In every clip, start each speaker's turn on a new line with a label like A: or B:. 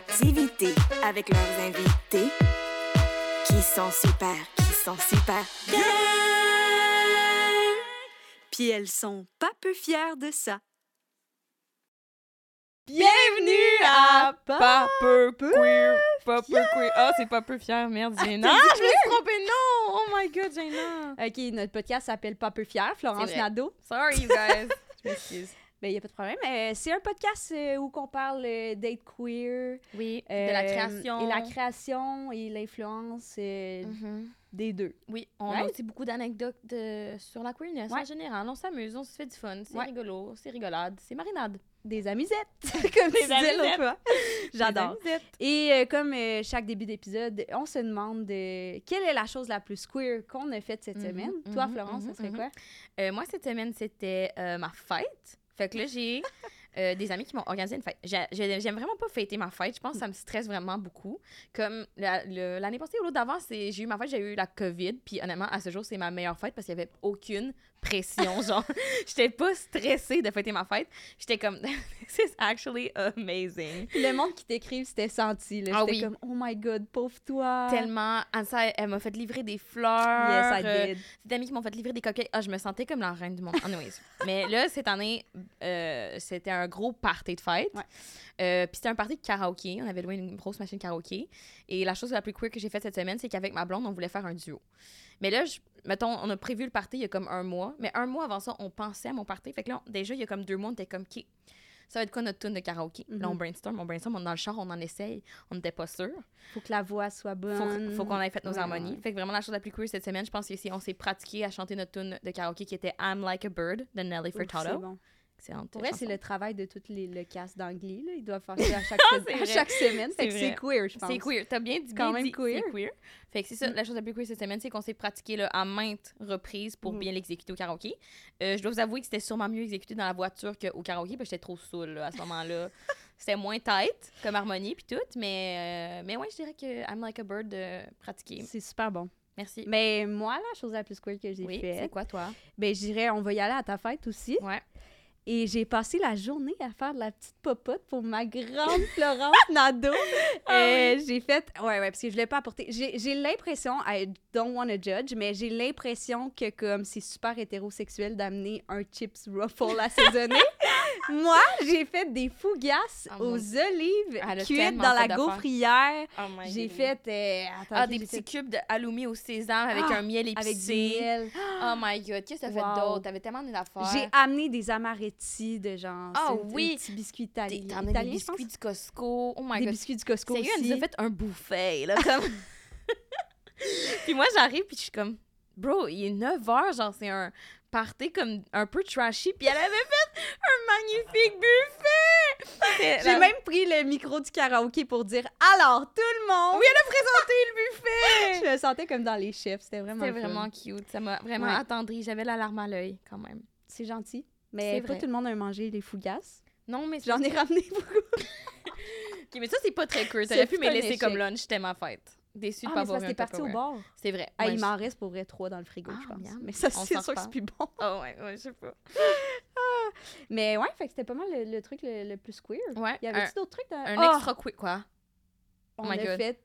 A: créativité avec leurs invités qui sont super, qui sont super bien.
B: Puis elles sont pas peu fières de ça.
C: Bienvenue à Pas peu queer. Pas peu queer. Ah, c'est pas peu fier. Merde, Jaina. Ah, je me suis trompée. Non. Oh my god, Jaina.
B: OK, notre podcast s'appelle Pas peu fière, Florence. Nadeau.
C: Sorry, you guys. je m'excuse.
B: Ben, il n'y a pas de problème. Euh, c'est un podcast euh, où on parle euh, d'être queer.
C: Oui, de la création.
B: Et la création et l'influence
C: Mhm.
B: des deux.
C: Oui, on a aussi beaucoup d'anecdotes sur la queerness en général. On s'amuse, on se fait du fun. C'est
B: Ouais.
C: rigolo, c'est rigolade, c'est marinade.
B: Des amusettes, comme tu disais l'autre fois. J'adore. Et comme chaque début d'épisode, on se demande quelle est la chose la plus queer qu'on a faite cette
C: Mhm,
B: semaine. Toi,
C: mhm,
B: Florence, ça serait quoi?
C: Moi, cette semaine, c'était ma fête. Fait que là, j'ai euh, des amis qui m'ont organisé une fête. J'ai- j'ai- J'aime vraiment pas fêter ma fête. Je pense que ça me stresse vraiment beaucoup. Comme l'année passée ou l'autre d'avant, j'ai eu ma fête, j'ai eu la COVID. Puis honnêtement, à ce jour, c'est ma meilleure fête parce qu'il y avait aucune pression. genre, j'étais pas stressée de fêter ma fête. J'étais comme, this is actually amazing.
B: Puis le monde qui t'écrive, c'était senti. Là.
C: Ah
B: J'étais
C: oui.
B: comme, oh my god, pauvre toi.
C: Tellement. Ansa, elle, m'a fait livrer des fleurs.
B: Yes, I
C: euh,
B: did.
C: des amis qui m'ont fait livrer des coquilles. Ah, je me sentais comme la reine du monde. Anyways. Mais là, cette année, euh, c'était un gros party de fête.
B: Ouais.
C: Euh, Puis c'était un party de karaoké. On avait loué une grosse machine karaoké. Et la chose la plus queer que j'ai faite cette semaine, c'est qu'avec ma blonde, on voulait faire un duo. Mais là, je- mettons, on a prévu le party il y a comme un mois. Mais un mois avant ça, on pensait à mon party. Fait que là, déjà, il y a comme deux mois, on était comme, OK, ça va être quoi notre tune de karaoké? Là, on
B: Mhm.
C: brainstorm, on brainstorm, on est dans le char, on en essaye. On n'était pas sûr.
B: Faut que la voix soit bonne.
C: faut qu'on ait fait nos
B: Ouais,
C: harmonies. Fait que vraiment, la chose la plus cool cette semaine, je pense que c'est on s'est pratiqué à chanter notre tune de karaoké qui était I'm Like a Bird de Nelly Furtado.
B: bon. Pour vrai, c'est le travail de tout les, le cast d'anglais. Ils doivent faire ça à chaque,
C: Ah,
B: se- à chaque semaine. Fait
C: C'est
B: que c'est
C: vrai.
B: queer, je pense.
C: C'est queer. T'as bien dit,
B: quand
C: bien
B: même
C: dit,
B: queer.
C: C'est queer. Fait que c'est ça,
B: Mm.
C: la chose la plus queer cette semaine, c'est qu'on s'est pratiqué là, à maintes reprises pour
B: Mhm.
C: bien l'exécuter au karaoké. Euh, je dois vous avouer que c'était sûrement mieux exécuté dans la voiture qu'au karaoké, parce que j'étais trop saoule là, à ce moment-là. c'était moins tight comme harmonie puis tout, mais, euh, mais ouais, je dirais que I'm Like a Bird de pratiquer.
B: C'est super bon.
C: Merci.
B: Mais moi, la chose la plus queer que j'ai
C: oui, c'est quoi toi?
B: ben, je dirais, on va y aller à ta fête aussi.
C: Ouais.
B: Et j'ai passé la journée à faire de la petite popote pour ma grande Florence Nadeau. Euh, J'ai fait. Ouais, ouais, parce que je l'ai pas apporté. J'ai j'ai l'impression, I don't want to judge, mais j'ai l'impression que comme c'est super hétérosexuel d'amener un chips ruffle assaisonné. Moi, j'ai fait des fougasses
C: Oh
B: aux olives cuites dans la
C: fait
B: gaufrière.
C: Oh my
B: J'ai fait. euh, attends,
C: Ah, des
B: fait
C: petits cubes de halloumi au sésame avec
B: Ah,
C: un miel
B: avec du
C: épicé.
B: miel.
C: Oh my god, qu'est-ce que t'as fait
B: Wow.
C: d'autre? T'avais tellement d'affaires.
B: J'ai amené des amaretti de genre.
C: Ah oui.
B: Des petits biscuits italiens.
C: t'as amené des biscuits du Costco. Oh my
B: Des
C: god.
B: biscuits du Costco
C: Sérieux, elle nous a fait un buffet, là, comme... puis moi, j'arrive, puis je suis comme... Bro, il est 9 h, genre, c'est un party comme un peu trashy, puis elle avait fait un magnifique buffet!
B: J'ai
C: la-
B: même pris le micro du karaoké pour dire alors tout le monde.
C: Oui, elle a présenté le buffet!
B: Je me sentais comme dans les chefs. C'était vraiment.
C: C'était vraiment cute, ça m'a vraiment
B: Ouais.
C: attendri. J'avais la larme à l'œil, quand même.
B: C'est gentil. Mais pas
C: vrai.
B: tout le monde a mangé les fougasses.
C: Non, mais
B: J'en ai ramené beaucoup.
C: Ok, mais ça, c'est pas très cool. T'aurais pu me laisser
B: échec.
C: comme lunch, c'était ma fête. Déçu de
B: Ah,
C: pas
B: mais c'est
C: avoir un
B: parti au bar.
C: C'est vrai.
B: Ah,
C: Ouais,
B: il
C: je-
B: m'en reste pour vrai trois dans le frigo,
C: Ah,
B: je pense.
C: miam.
B: Mais ça,
C: On
B: c'est sûr que c'est plus bon.
C: Oh ouais, ouais, je sais pas.
B: Mais ouais, fait que c'était pas mal le, le truc le, le plus queer.
C: Ouais,
B: Il y avait-tu d'autres trucs? Dans...
C: un
B: Ah!
C: extra quick, quoi?
B: On
C: Oh my
B: a
C: God.
B: fait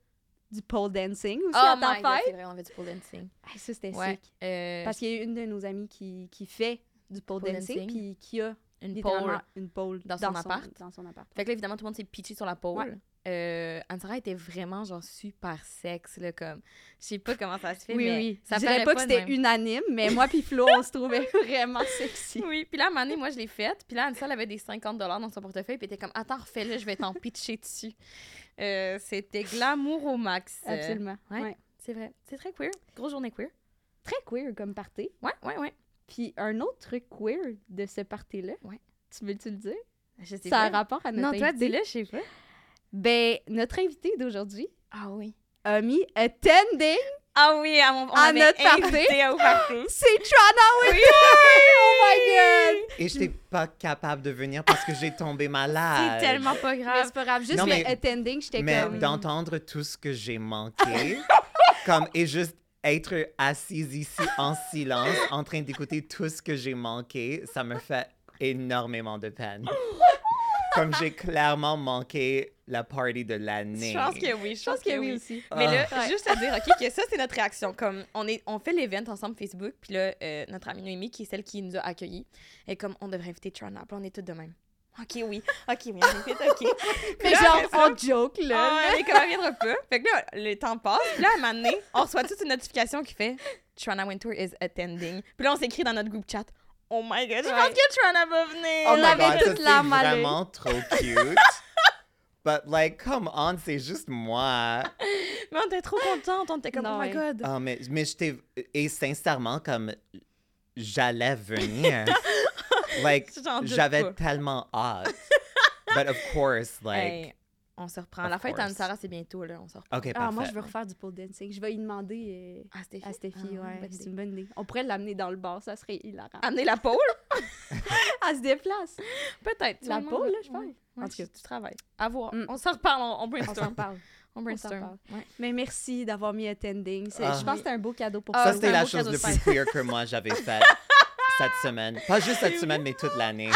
B: du pole dancing aussi
C: Oh
B: à ta
C: God, c'est
B: fête.
C: vrai, on avait du pole dancing.
B: Ah, ça, c'était
C: Ouais.
B: sick.
C: Euh,
B: Parce qu'il y a une de nos amies qui, qui fait du pole,
C: Pole
B: dancing, puis qui a
C: une pole.
B: une pole
C: dans son appart.
B: Dans son appart.
C: Fait que là, évidemment, tout le monde s'est pitché sur la pole. Euh, Anne-Sarah était vraiment, genre, super sexe, là, comme... Je sais pas comment ça se fait,
B: Oui,
C: mais
B: oui.
C: ça paraît
B: pas que
C: de
B: c'était unanime, mais moi puis Flo, on se trouvait vraiment sexy.
C: Oui, puis là, à un moment donné, moi, je l'ai faite. Puis là, Anne-Sarah, elle avait des 50 dans son portefeuille. Puis était comme, attends, refais-le, je vais t'en pitcher dessus. Euh, C'était glamour au max.
B: Absolument.
C: ouais.
B: Ouais.
C: C'est vrai. C'est très queer. Grosse journée queer.
B: Très queer comme party.
C: Ouais, ouais, ouais.
B: Puis un autre truc queer de ce party-là,
C: Ouais.
B: tu veux-tu le dire?
C: Je sais
B: Ça a
C: pas.
B: rapport à notre
C: Non, toi, dis-le, je sais pas.
B: Ben, notre invité d'aujourd'hui
C: Ah oui.
B: a mis attending.
C: Ah oui, à mon, on
B: À notre party.
C: invité au party.
B: C'est Trana! Oh my god!
D: Et j'étais pas capable de venir parce que j'ai tombé malade.
C: C'est tellement pas
B: Mais
C: grave.
B: c'est pas grave, juste
D: Non,
B: le
D: mais-
B: attending, j'étais
D: Mais
B: comme...
D: d'entendre tout ce que j'ai manqué, comme et juste être assise ici en silence, en train d'écouter tout ce que j'ai manqué, ça me fait énormément de peine. Comme j'ai clairement manqué la party de l'année.
C: Je pense que oui, je
B: Je pense que oui aussi.
C: Mais là,
D: Ah.
C: juste à dire, OK, que ça, c'est notre réaction. Comme, on, est, on fait l'event ensemble Facebook, puis là, euh, notre amie Noémie, qui est celle qui nous a accueillis, est comme, on devrait inviter Trana. Puis là, on est toutes de même. OK, oui. OK, oui, on invite, OK.
B: Mais
C: là,
B: genre,
C: ça-
B: on joke, là.
C: Ah, elle est comme, elle viendra pas. Fait que là, le temps passe. Puis là, à un moment donné, on reçoit toute une notification qui fait Trana Winter is attending. Puis là, on s'écrit dans notre groupe chat. Oh my god, je pense que Trana va venir.
D: Oh my
B: avait toute à l'œil.
D: vraiment trop cute. But like, come on, c'est juste moi.
C: Mais on était trop contente. On était comme,
B: Non,
C: oh my
B: ouais.
C: god.
D: Ah, mais, mais j'étais... Et sincèrement, comme j'allais venir. like, j'avais tellement hâte. But of course, like...
C: Hey, on se reprend.
D: of
C: La fête à
D: course.
C: Anne-Sara, c'est bientôt, là. On se reprend.
D: OK,
B: Ah,
D: parfait.
B: moi, je veux refaire du pole dancing. Je vais y demander euh,
C: Ah, Stéphie.
B: à Stéphie,
C: Ah,
B: ouais. C'est une bonne idée. On pourrait l'amener dans le bar, ça serait hilarant.
C: Amener la pôle?
B: Elle se déplace.
C: Peut-être.
B: La
C: demander.
B: là, je pense.
C: Ouais.
B: En
C: Ouais,
B: tout cas.
C: tu, travailles. À voir.
B: Mm.
C: On s'en reparle, on, on
B: On s'en
C: brainstorm.
B: parle.
C: On brainstorm. Ouais.
B: Mais merci d'avoir mis attending.
D: Ah.
B: Je pense que c'était un beau cadeau pour
C: Ah,
D: Ça,
B: toi.
C: c'est
D: c'était la chose
C: de
D: plus queer que moi j'avais faite cette semaine. Pas juste cette semaine, mais toute l'année.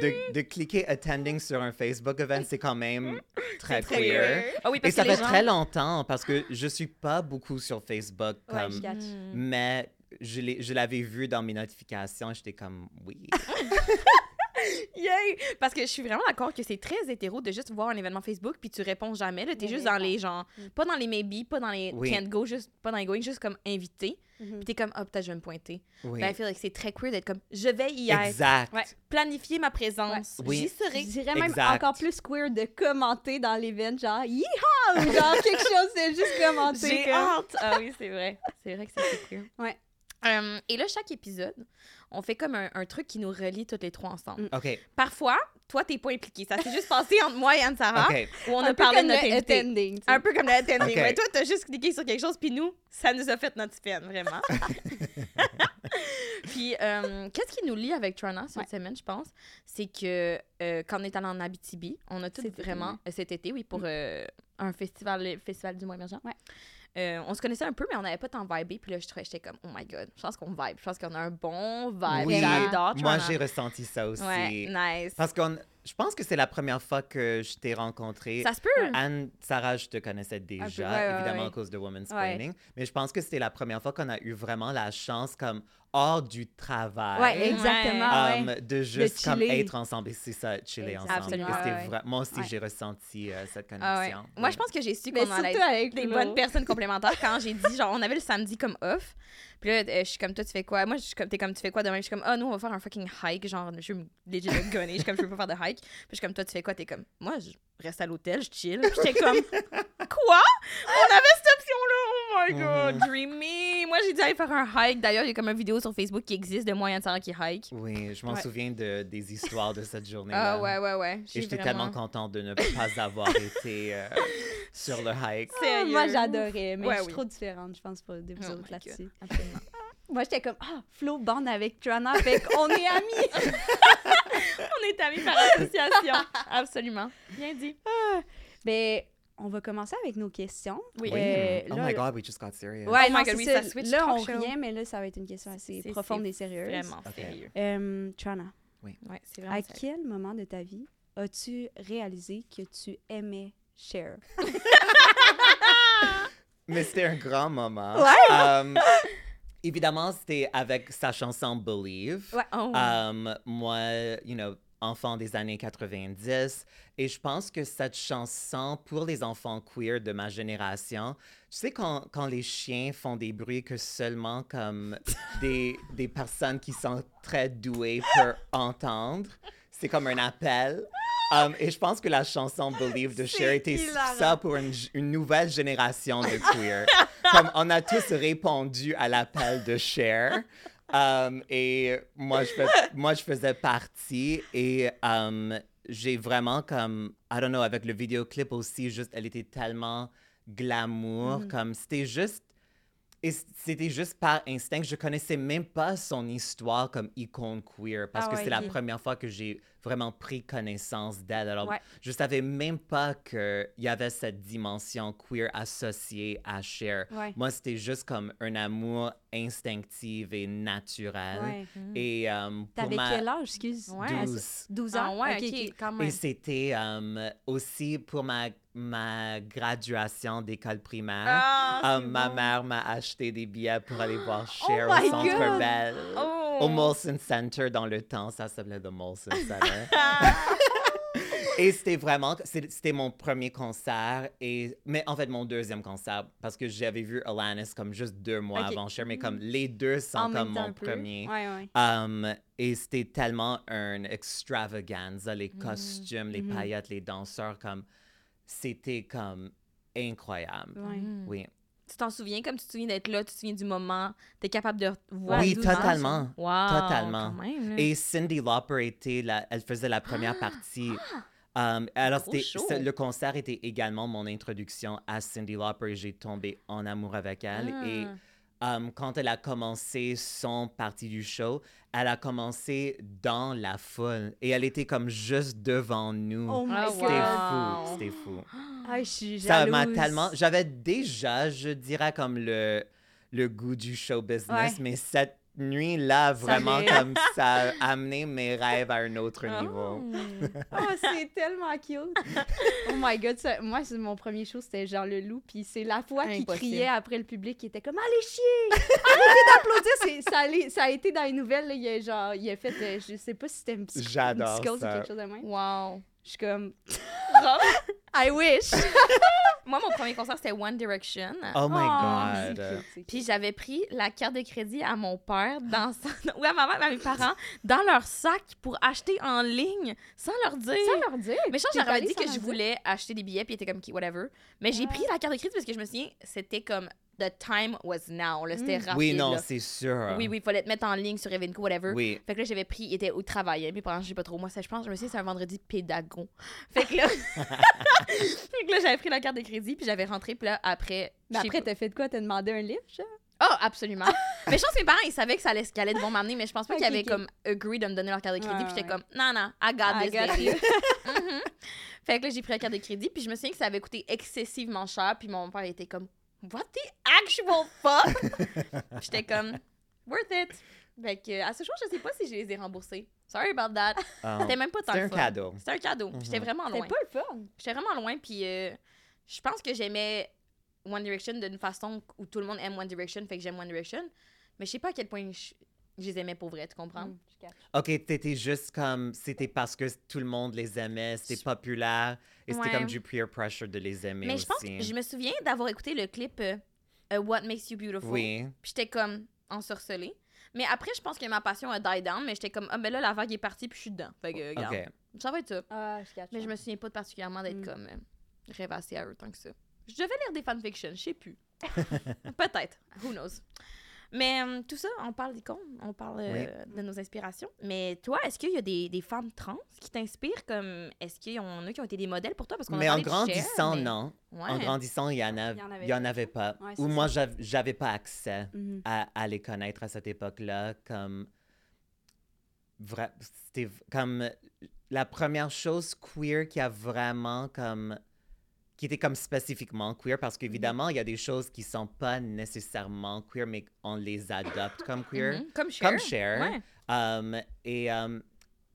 D: De, de cliquer attending sur un Facebook event, c'est quand même très
C: Très
D: queer.
C: queer. Ah oui,
D: Et
C: parce
D: ça
C: que les
D: fait
C: gens...
D: très longtemps parce que je suis pas beaucoup sur Facebook
B: Ouais,
D: comme
B: je catch.
C: Mm.
D: mais je l'ai- je l'avais vu dans mes notifications, j'étais comme oui.
C: Yay! Parce que je suis vraiment d'accord que c'est très hétéro de juste voir un événement Facebook puis tu réponds jamais. Là, t'es juste dans les gens,
B: Mm.
C: pas dans les maybe, pas dans les
D: Oui.
C: can't go, juste, pas dans les going, juste comme invité.
B: Mhm.
C: Puis t'es comme, ah, peut-être je vais me pointer.
D: Oui.
C: Ben, I feel like c'est très queer d'être comme, je vais y être.
D: Exact.
C: Ouais. Planifier ma présence.
D: Oui.
C: J'y
B: Je
C: serai.
B: dirais même
D: Exact.
B: encore plus queer de commenter dans l'event, genre Yeehaw! ou genre quelque chose, c'est juste commenter.
C: J'ai
B: comme-
C: hâte! Ah oui, c'est vrai. C'est vrai que c'est très queer.
B: Ouais.
C: Euh, et là, chaque épisode, on fait comme un, un truc qui nous relie toutes les trois ensemble.
B: Mm.
D: OK.
C: Parfois, toi, t'es pas impliqué. Ça s'est juste passé entre moi et Anne-Sara,
D: OK.
C: où on
B: un
C: a parlé de notre
B: attending. tu sais.
C: Un peu comme le attending. Ouais, toi, t'as juste cliqué sur quelque chose, puis nous, ça nous a fait notre peine, vraiment. puis, euh, qu'est-ce qui nous lie avec Trana cette
B: Ouais.
C: semaine, je pense, c'est que euh, quand on est allé en Abitibi, on a tout vraiment, euh, cet été, oui, pour
B: Mm.
C: euh, un festival, le festival du mois émergent.
B: Ouais.
C: Euh, on se connaissait un peu, mais on n'avait pas tant vibé. Puis là, je trouvais, j'étais comme, oh my god, je pense qu'on vibe. Je pense qu'on a un bon vibe.
D: Oui,
C: J'adore
D: moi j'ai ressenti ça aussi.
C: Ouais, nice.
D: Parce qu'on je pense que c'est la première fois que je t'ai rencontré.
C: Ça se peut.
D: Anne, Sarah, je te connaissais déjà,
B: ouais,
D: évidemment
B: ouais.
D: à cause de Women's Planning. Mais je pense que c'était la première fois qu'on a eu vraiment la chance, comme hors du travail,
B: Ouais, exactement.
D: um,
B: ouais.
D: de juste comme être ensemble. Et c'est ça, chiller ensemble.
C: Absolument.
B: Ouais, ouais.
D: vra- Moi aussi,
B: Ouais.
D: j'ai ressenti euh, cette
C: Ah ouais.
D: connexion.
C: Moi,
D: Oui.
C: je pense que j'ai su qu'on allait
B: avec
C: des bonnes personnes complémentaires quand j'ai dit genre on avait le samedi comme off puis là euh, je suis comme toi tu fais quoi? Moi je suis comme t'es comme tu fais quoi demain? Je suis comme ah nous on va faire un fucking hike genre je veux me legit gunner je suis comme je veux pas faire de hike puis je suis comme toi tu fais quoi? T'es comme moi je reste à l'hôtel je chill Puis j'étais comme quoi? On avait cette option là oh my god
D: Mhm.
C: dreamy moi j'ai dit aller faire un hike d'ailleurs il y a comme une vidéo sur Facebook qui existe de moi et Anne-Sarah qui hike
D: Oui, je m'en
C: Ouais.
D: souviens de, des histoires de cette journée.
C: ah ouais ouais ouais
D: Et j'étais
C: vraiment-
D: tellement contente de ne pas avoir été euh, sur le hike.
B: Ah? Moi, j'adorais, mais
C: Ouais,
B: je suis
C: oui.
B: trop différente, je pense, pas de vous
C: Oh
B: autres
C: my
B: là-dessus.
C: God, absolument.
B: Moi, j'étais comme, ah, Flo bande avec Trana, fait qu'on est amis.
C: on est amis par association absolument bien dit
B: Ben, on va commencer avec nos questions.
C: Oui.
B: Euh,
D: oh
B: là,
D: my God, we just got serious.
B: Ouais,
C: Oh
B: non,
C: my God, oui,
B: ça.
C: switch
B: Là, on
C: show.
B: revient, mais là, ça va être une question assez profonde et sérieuse.
C: Vraiment
D: Ok.
C: sérieux.
B: Euh, Trana,
C: Ouais, c'est vraiment
B: à
C: sérieux.
B: quel moment de ta vie as-tu réalisé que tu aimais Cher?
D: Mais c'était un grand moment.
B: Ouais.
D: Um, évidemment, c'était avec sa chanson Believe.
B: Ouais.
C: Oh.
D: Um, moi, you know, enfant des années 90. Et je pense que cette chanson, pour les enfants queer de ma génération, tu sais, quand, quand les chiens font des bruits que seulement comme des, des personnes qui sont très douées peuvent entendre, c'est comme un appel. Um, et je pense que la chanson Believe de Cher était ça pour une, une nouvelle génération de queer. comme on a tous répondu à l'appel de Cher. Um, et moi je, fais- moi, je faisais partie et um, j'ai vraiment comme, I don't know, avec le vidéoclip aussi, juste, elle était tellement glamour,
B: Mhm.
D: comme c'était juste, et c'était juste par instinct. Je connaissais même pas son histoire comme icône queer parce
B: Ah
D: que
B: ouais,
D: c'est la première fois que j'ai vraiment pris connaissance d'elle. Alors,
B: Ouais.
D: je savais même pas qu'il y avait cette dimension queer associée à Cher.
B: Ouais.
D: Moi, c'était juste comme un amour instinctif et naturel.
B: Ouais.
D: Et euh, pour
B: T'avais
D: ma...
B: quel âge, excuse?
C: Ouais.
D: 12.
B: 12
C: Ah
B: ans?
C: ouais,
B: Ok,
C: ok,
B: ok.
C: quand
D: Et c'était euh, aussi pour ma, ma graduation d'école primaire.
C: Ah,
D: Euh, ma
C: bon.
D: mère m'a acheté des billets pour aller voir Cher
B: my
D: au Centre
B: God!
D: Bell.
C: Oh.
D: Au Molson Center dans le temps, ça s'appelait The Molson Center. et c'était vraiment, c'était mon premier concert, et, mais en fait mon deuxième concert, parce que j'avais vu Alanis comme juste deux mois avant Cher, mais comme les deux sont
B: En
D: comme mon premier.
B: Ouais, ouais.
D: Um, et c'était tellement un extravaganza, les
C: Mm.
D: costumes, les
B: Mhm.
D: paillettes, les danseurs, comme c'était comme incroyable.
B: Ouais.
D: Oui,
C: Tu t'en souviens comme tu te souviens d'être là, tu te souviens du moment, t'es capable de voir.
D: oui,
C: 12 ans.
D: totalement.
C: Wow,
D: Totalement.
C: même.
D: Et Cindy Lauper était la, elle faisait la première partie. Um, alors, le concert était également mon introduction à Cindy Lauper et j'ai tombé en amour avec elle. Et
C: Ah.
D: Um, quand elle a commencé son partie du show, elle a commencé dans la foule et elle était comme juste devant nous.
B: Oh my
D: C'était fou, c'était fou.
B: Ah, je suis
D: Ça m'a tellement. J'avais déjà, je dirais, comme le, le goût du show business,
B: Ouais.
D: mais cette nuit-là, vraiment, comme ça a amené mes rêves à un autre
C: Oh.
D: niveau.
B: Oh, c'est tellement cute. Oh my god, ça- moi, c'est mon premier show, c'était Jean Leloup, puis c'est la fois qu'il criait après le public, qui était comme Allez chier! Arrêtez d'applaudir! Ça, a été dans les nouvelles, là, il a, genre, il a fait, euh, je sais pas si c'était une, psych-
D: J'adore
B: une psychose
D: ça.
B: ou quelque chose de même.
C: Wow.
B: Je suis comme I wish!
C: Moi, mon premier concert, c'était One Direction.
D: Oh my
B: Oh,
D: God.
C: Puis j'avais pris la carte de crédit à mon père dans son... ou à ma mère, à mes parents dans leur sac pour acheter en ligne sans leur dire.
B: Sans leur dire.
C: Mais je j'aurais dit que je
B: dire?
C: voulais acheter des billets, puis il était comme, whatever. Mais j'ai pris la carte de crédit parce que je me souviens, c'était comme, the time was now, c'était
B: Mm.
C: rapide.
D: Oui, non, c'est sûr.
C: Oui, oui, il fallait te mettre en ligne sur Evenco, whatever.
D: Oui.
C: Fait que là, j'avais pris, il était au travail, mais pendant, je sais pas trop, moi, ça, je pense, je me souviens, c'est un vendredi pédago. Fait que là, fait que là, j'avais pris la carte de crédit, puis j'avais rentré, puis là, après.
B: Mais après, t'as fait de quoi? T'as demandé un livre, genre?
C: Oh, absolument. mais je pense que mes parents, ils savaient que ça allait, qu'elle allait devoir m'amener, mais je pense pas qu'ils avaient comme agree de me donner leur carte de crédit, puis j'étais
B: ouais.
C: comme, non, non, I got
B: I
C: this,
B: got
C: baby.
B: you.
C: Mhm. Fait que là, j'ai pris la carte de crédit, puis je me souviens que ça avait coûté excessivement cher, puis mon père était comme, what the actual fuck? J'étais comme, worth it. Fait que, à ce jour, je sais pas si je les ai remboursés. Sorry about that.
D: Oh.
C: C'était même pas tant le
D: un
C: fun.
D: cadeau.
C: C'était un cadeau. puis J'étais
D: Mhm.
C: vraiment
B: C'était
C: loin.
B: pas le fun.
C: J'étais vraiment loin, puis euh, je pense que j'aimais One Direction d'une façon où tout le monde aime One Direction, fait que j'aime One Direction. Mais je sais pas à quel point je, je les aimais pour vrai, tu comprends?
B: Mm.
D: OK, t'étais juste comme... C'était parce que tout le monde les aimait, c'était populaire, et c'était
C: Ouais.
D: comme du peer pressure de les aimer
C: Mais je pense que je me souviens d'avoir écouté le clip euh, euh, What Makes You Beautiful.
D: Oui.
C: Puis j'étais comme ensorcelée. Mais après, je pense que ma passion a die down, mais j'étais comme, ah, ben là, la vague est partie, puis je suis dedans. Fait que, regarde, ça va être ça.
B: Ah, je.
C: Mais je me souviens pas particulièrement d'être
B: Mm.
C: comme euh, rêvassée à eux tant que ça. Je devais lire des fanfictions, je sais plus. Peut-être. Who knows? Mais euh, tout ça, on parle d'icônes, on parle euh, de nos inspirations. Mais toi, est-ce qu'il y a des, des femmes trans qui t'inspirent comme. Est-ce qu'il y en a qui ont été des modèles pour toi? Parce qu'on a
D: Mais en
C: parlé de Cher,
D: grandissant,
C: mais-
D: non.
C: Ouais.
D: En grandissant, il y en, a-
B: Il y en avait
D: il y en avait pas.
B: Ouais,
D: Ou
B: ça.
D: moi, j'av- j'avais pas accès
B: Mhm.
D: à, à les connaître à cette époque-là. Comme. vra- C'était v- comme. La première chose queer qui a vraiment comme. Qui était comme spécifiquement queer, parce qu'évidemment, il y a des choses qui sont pas nécessairement queer, mais on les adopte comme queer.
C: Mhm. Comme Cher.
D: Comme Cher.
C: Ouais.
D: Um, et, um,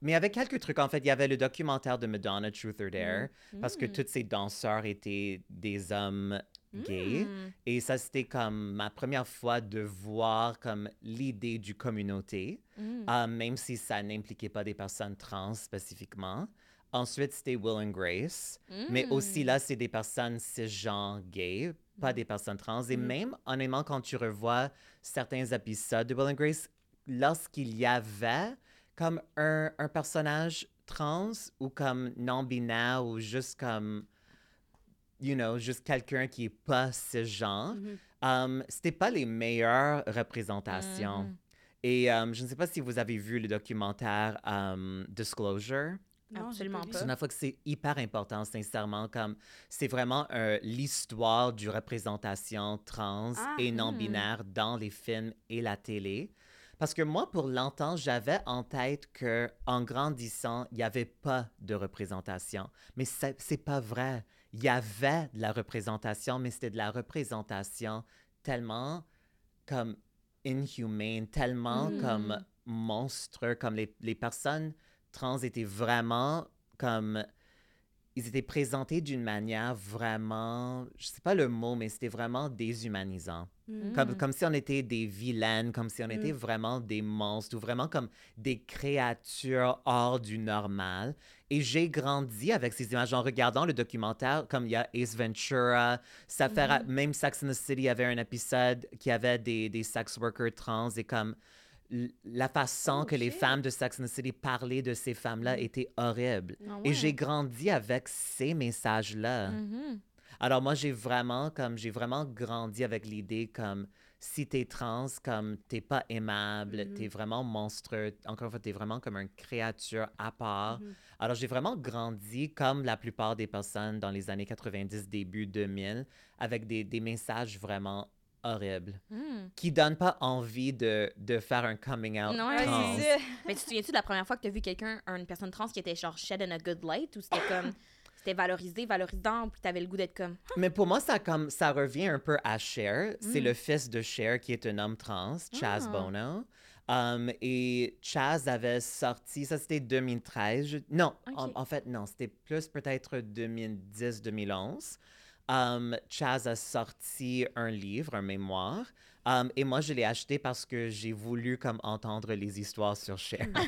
D: mais avait quelques trucs. En fait, il y avait le documentaire de Madonna, Truth or Dare, parce que
C: Mm.
D: tous ces danseurs étaient des hommes gays.
C: Mm.
D: Et ça, c'était comme ma première fois de voir comme l'idée du communauté,
C: Mm.
D: euh, même si ça n'impliquait pas des personnes trans spécifiquement. Ensuite, c'était Will and Grace. Mais
C: Mm.
D: aussi là, c'est des personnes cisgenres gays, pas des personnes trans. Et
B: Mm.
D: même, honnêtement, quand tu revois certains épisodes de Will and Grace, lorsqu'il y avait comme un, un personnage trans ou comme non-binaire ou juste comme, you know, juste quelqu'un qui est pas cisgenre,
B: Mhm.
D: um, c'était pas les meilleures représentations.
C: Mhm.
D: Et um, je ne sais pas si vous avez vu le documentaire um, Disclosure.
B: Non,
C: Absolument
B: pas.
D: C'est une fois que c'est hyper important, sincèrement, comme c'est vraiment euh, l'histoire du représentation trans
B: Ah,
D: et
C: hmm.
D: non-binaire dans les films et la télé. Parce que moi, pour longtemps, j'avais en tête que en grandissant, il n'y avait pas de représentation. Mais c'est c'est pas vrai. Il y avait de la représentation, mais c'était de la représentation tellement comme inhumane, tellement
B: Mm.
D: comme monstrueux, comme les, les personnes trans étaient vraiment comme ils étaient présentés d'une manière vraiment, je sais pas le mot, mais c'était vraiment déshumanisant.
B: Mm.
D: Comme, comme si on était des vilaines, comme si on était
B: Mm.
D: vraiment des monstres ou vraiment comme des créatures hors du normal. Et j'ai grandi avec ces images en regardant le documentaire, comme il y a Ace Ventura, ça fait ra- même Sex and the City avait un épisode qui avait des, des sex workers trans et comme la façon
C: Oh,
D: que les femmes de Sex and the City parlaient de ces femmes-là était horrible.
C: Ah
D: Et j'ai grandi avec ces messages-là.
C: Mhm.
D: Alors moi, j'ai vraiment comme j'ai vraiment grandi avec l'idée comme si t'es trans, comme t'es pas aimable,
B: Mhm.
D: t'es vraiment monstrueux. Encore une fois, t'es vraiment comme une créature à part.
B: Mhm.
D: Alors j'ai vraiment grandi comme la plupart des personnes dans les années 90, début 2000, avec des, des messages vraiment horribles
C: Mhm.
D: qui donnent pas envie de, de faire un coming out
C: Non,
D: trans.
C: Mais tu te souviens-tu de la première fois que tu as vu quelqu'un, une personne trans qui était genre shed in a good light ou c'était comme. C'était valorisé, valorisant, puis t'avais le goût d'être comme.
D: Mais pour moi, ça, comme, ça revient un peu à Cher. C'est
C: Mm.
D: le fils de Cher qui est un homme trans, Chaz
C: Ah.
D: Bono. Um, et Chaz avait sorti, ça c'était 2013. je- non, en fait, non, c'était plus peut-être 2010-2011. Um, Chaz a sorti un livre, un mémoire. Um, et moi, je l'ai acheté parce que j'ai voulu comme entendre les histoires sur Cher.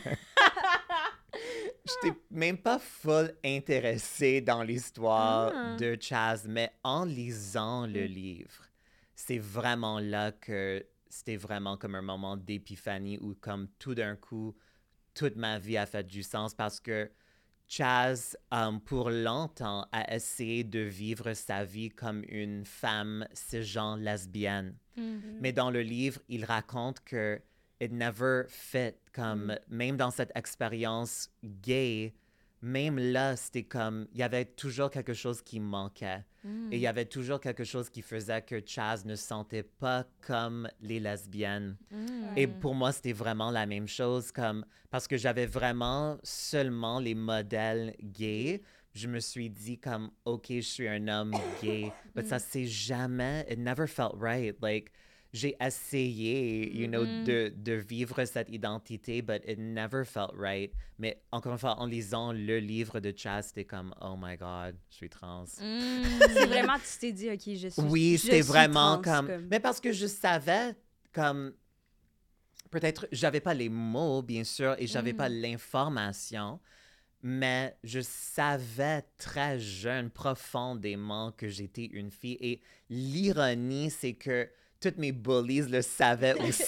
D: J'étais même pas full intéressée dans l'histoire
C: Ah.
D: de Chaz, mais en lisant le livre, c'est vraiment là que c'était vraiment comme un moment d'épiphanie où comme tout d'un coup, toute ma vie a fait du sens parce que Chaz, um, pour longtemps, a essayé de vivre sa vie comme une femme cisgenre lesbienne. Mais dans le livre, il raconte que it never fit. Comme, même dans cette expérience gay, même là, c'était comme, il y avait toujours quelque chose qui manquait. Et il y avait toujours quelque chose qui faisait que Chaz ne se sentait pas comme les lesbiennes. Et pour moi, c'était vraiment la même chose, comme, parce que j'avais vraiment seulement les modèles gays. Je me suis dit comme, OK, je suis un homme gay. Mais ça s'est jamais, it never felt right. Like, j'ai essayé, you know,
C: Mhm.
D: de, de vivre cette identité, but it never felt right. Mais encore une fois, en lisant le livre de Chaz, c'était comme, oh my God, je suis trans.
B: C'est vraiment, tu t'es dit, OK, je suis.
D: Oui, c'était vraiment
B: trans,
D: comme... Mais parce que je savais comme... Peut-être, j'avais pas les mots, bien sûr, et j'avais pas l'information, mais je savais très jeune, profondément, que j'étais une fille. Et l'ironie, c'est que toutes mes bullies le savaient aussi.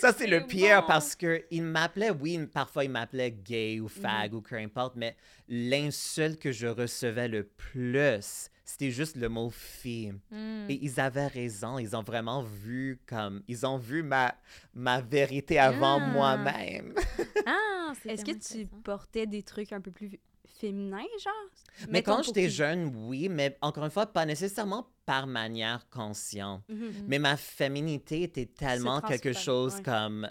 D: Ça, c'est le pire
C: bon.
D: parce qu'ils m'appelaient, oui, parfois ils m'appelaient gay ou fag ou peu importe, mais l'insulte que je recevais le plus, c'était juste le mot fille.
C: Mm.
D: Et ils avaient raison, ils ont vraiment vu comme, ils ont vu ma, ma vérité avant
C: Ah.
D: moi-même.
C: Ah, c'est
B: Est-ce que tu portais des trucs un peu plus féminins, genre?
D: mais
B: Mettons
D: quand j'étais
B: qui-
D: jeune, oui, mais encore une fois, pas nécessairement par manière consciente.
B: Mhm.
D: Mais ma féminité était tellement quelque chose
B: ouais.
D: comme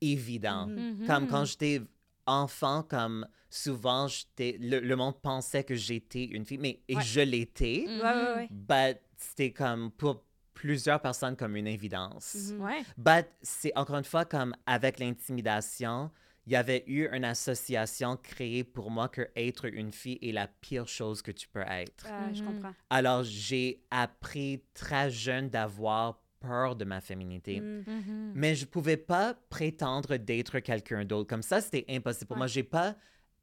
D: évident.
B: Mhm.
D: Comme quand j'étais enfant, comme souvent, j'étais, le, le monde pensait que j'étais une fille, mais et
B: Ouais.
D: je l'étais,
B: ouais, ouais.
D: but c'était comme pour plusieurs personnes comme une évidence. But c'est encore une fois comme avec l'intimidation, il y avait eu une association créée pour moi que être une fille est la pire chose que tu peux être.
B: Ah, Je
C: Mhm.
B: comprends.
D: Alors j'ai appris très jeune d'avoir peur de ma féminité.
B: Mhm.
C: Mhm.
D: Mais je pouvais pas prétendre d'être quelqu'un d'autre. Comme ça, c'était impossible. Pour
B: Ouais.
D: moi, j'ai pas.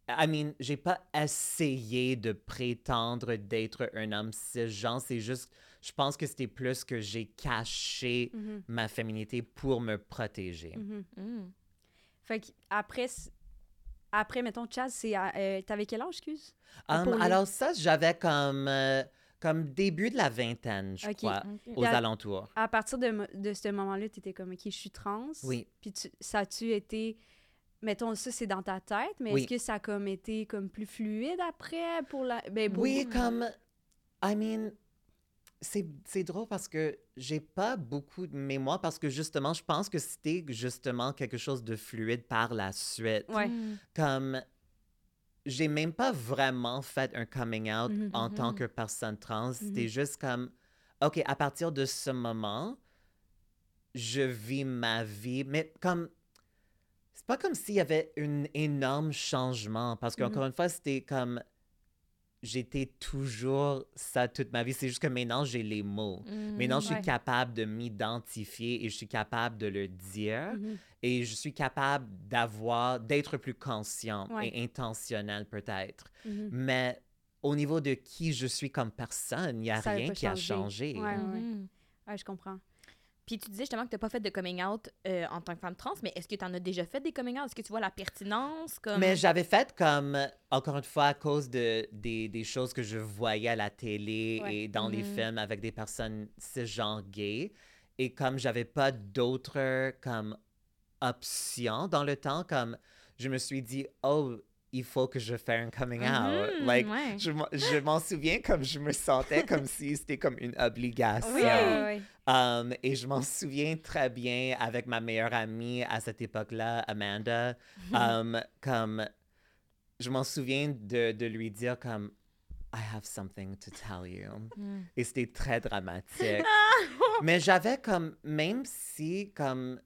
D: I mean, j'ai pas essayé de prétendre d'être un homme cisgenre. C'est juste, je pense que c'était plus que j'ai caché
B: Mhm.
D: ma féminité pour me protéger.
C: Mm.
B: Fait que après, mettons, Chaz, c'est. euh, T'avais quel âge, excuse?
D: Um, alors ça, j'avais comme, euh, comme début de la vingtaine, je crois, aux
B: à-
D: alentours.
B: À partir de, de ce moment-là, tu étais comme, OK, je suis trans.
D: Oui.
B: Puis tu- ça a-tu été. Mettons, ça, c'est dans ta tête, mais
D: Oui.
B: est-ce que ça a comme été comme plus fluide après pour la. Ben, pour-
D: Oui, comme, I mean, c'est c'est drôle parce que j'ai pas beaucoup de mémoire parce que justement, je pense que c'était justement quelque chose de fluide par la suite.
B: Ouais.
C: Mm.
D: Comme j'ai même pas vraiment fait un coming out
B: Mhm.
D: en tant
C: Mhm.
D: que personne trans. C'était juste comme, OK, à partir de ce moment, je vis ma vie, mais comme, c'est pas comme s'il y avait un énorme changement, parce qu'encore une fois, c'était comme, j'étais toujours ça toute ma vie. C'est juste que maintenant, j'ai les mots.
C: Mm.
D: Maintenant, je suis
B: ouais.
D: capable de m'identifier et je suis capable de le dire
B: Mhm.
D: et je suis capable d'avoir, d'être plus conscient
B: Ouais.
D: et intentionnel peut-être.
B: Mhm.
D: Mais au niveau de qui je suis comme personne, il n'y a
B: Ça a
D: rien qui a
B: changé.
D: changé.
B: Ouais.
C: Mhm.
B: Ouais, je comprends.
C: Puis tu disais justement que tu n'as pas fait de coming out euh, en tant que femme trans, mais est-ce que tu en as déjà fait des coming out? Est-ce que tu vois la pertinence? Comme...
D: Mais j'avais fait comme, encore une fois, à cause de, des, des choses que je voyais à la télé
B: Ouais.
D: et dans les
C: Mhm.
D: films avec des personnes cisgenres gays. Et comme j'avais pas d'autres comme options dans le temps, comme je me suis dit, oh, il faut que je fasse un coming out.
C: Mhm,
D: Like,
C: ouais.
D: je, je m'en souviens comme je me sentais comme si c'était comme une obligation.
B: Oui, oui, oui.
D: Um, et je m'en souviens très bien avec ma meilleure amie à cette époque-là, Amanda, um, comme je m'en souviens de, de lui dire comme I have something to tell you.
C: Mm.
D: Et c'était très dramatique. Mais j'avais comme, même si comme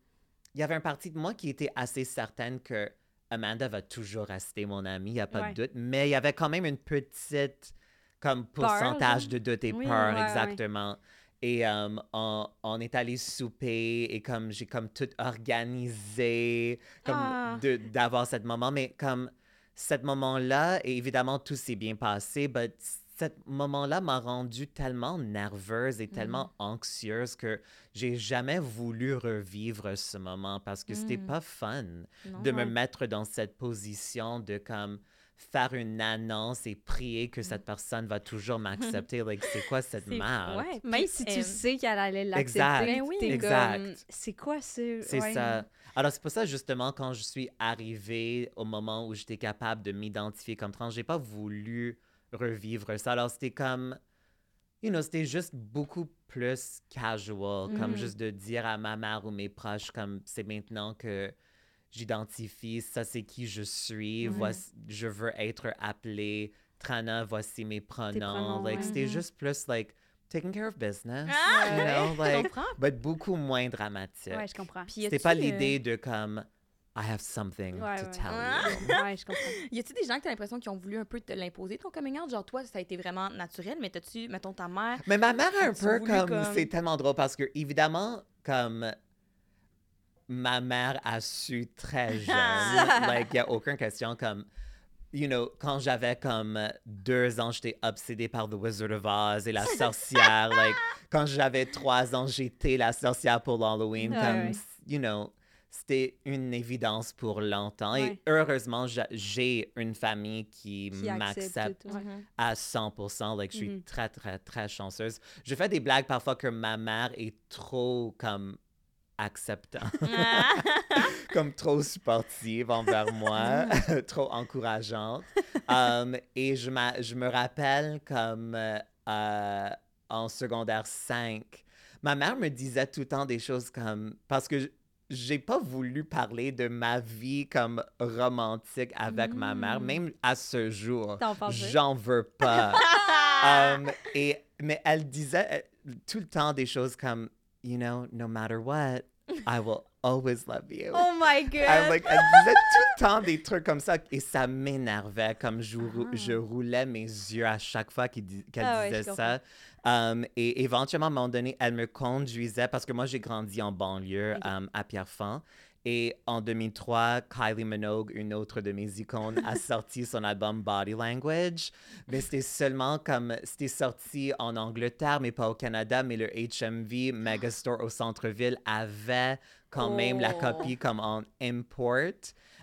D: il y avait une partie de moi qui était assez certaine que Amanda va toujours rester mon amie, il n'y a pas
B: Ouais.
D: de doute, mais il y avait quand même une petite comme pourcentage de doute et
C: Oui,
D: peur,
B: ouais, ouais.
D: exactement. Et euh, on, on est allé souper et comme j'ai comme tout organisé, comme
C: Ah.
D: de- d'avoir ce moment, mais comme ce moment-là, et évidemment tout s'est bien passé, mais ce moment-là m'a rendue tellement nerveuse et tellement anxieuse que j'ai jamais voulu revivre ce moment parce que c'était
C: Mm.
D: pas fun
C: Non.
D: de me mettre dans cette position de comme faire une annonce et prier que cette personne va toujours m'accepter. like, c'est quoi cette merde?
C: ouais,
B: Même
C: puis,
B: si
C: euh,
B: tu sais qu'elle allait l'accepter,
C: Ben oui.
D: Exact.
B: comme, c'est quoi ce...
D: C'est
B: ouais.
D: ça. Alors, c'est pour ça, justement, quand je suis arrivée au moment où j'étais capable de m'identifier comme trans, j'ai pas voulu revivre ça. Alors, c'était comme, you know, c'était juste beaucoup plus casual, comme
C: Mhm.
D: juste de dire à ma mère ou mes proches, comme, c'est maintenant que j'identifie, ça c'est qui je suis, voici, je veux être appelée Trana, voici mes pronoms.
B: pronoms,
D: like,
B: ouais.
D: c'était juste plus, like, taking care of business,
C: Ah,
D: you know,
C: je
D: like,
C: comprends.
D: but beaucoup moins dramatique.
B: Ouais, je comprends.
C: Puis
D: C'était pas
C: a-tu, euh,
D: l'idée de comme I have something
B: Ouais,
D: to
B: ouais.
D: tell
C: Ah.
D: you.
B: ouais, je comprends.
C: Y a-tu des gens que t'as l'impression qui ont voulu un peu te l'imposer ton coming out? Genre, toi, ça a été vraiment naturel, mais t'as-tu, mettons, ta mère.
D: Mais ma mère un
C: As-tu
D: peu comme,
C: comme-
D: c'est tellement drôle parce que évidemment comme ma mère a su très jeune, like y a aucune question comme You know, quand j'avais comme deux ans, j'étais obsédée par The Wizard of Oz et la sorcière. like, quand j'avais trois ans, j'étais la sorcière pour l'Halloween.
B: Ouais,
D: comme,
B: ouais.
D: you know, c'était une évidence pour longtemps. Et heureusement, j'a- j'ai une famille qui,
B: Qui accepte
D: m'accepte
B: ouais.
D: À 100%. Like, je suis
B: Mhm.
D: très, très, très chanceuse. Je fais des blagues parfois que ma mère est trop, comme, acceptante,
C: Ah.
D: comme trop sportive envers moi, trop encourageante. Um, et je, je me rappelle comme euh, en secondaire 5, ma mère me disait tout le temps des choses comme... Parce que j'ai pas voulu parler de ma vie comme romantique avec ma mère,
C: Mm.
D: même à ce jour. J'en veux pas. Um, et, mais elle disait euh, tout le temps des choses comme, you know, no matter what, I will always love you.
B: Oh my God!
D: Elle, like, elle disait tout le temps des trucs comme ça et ça m'énervait comme je,
C: Ah.
D: je roulais mes yeux à chaque fois qu'elle
B: Ah
D: disait ça. Um, et éventuellement, à un moment donné, elle me conduisait parce que moi, j'ai grandi en banlieue
B: Ok.
D: um, à Pierrefonds. Et en 2003, Kylie Minogue, une autre de mes icônes, a sorti son album Body Language. Mais c'était seulement comme. C'était sorti en Angleterre, mais pas au Canada. Mais le HMV Megastore au centre-ville avait quand même la
B: Oh.
D: copie comme en import.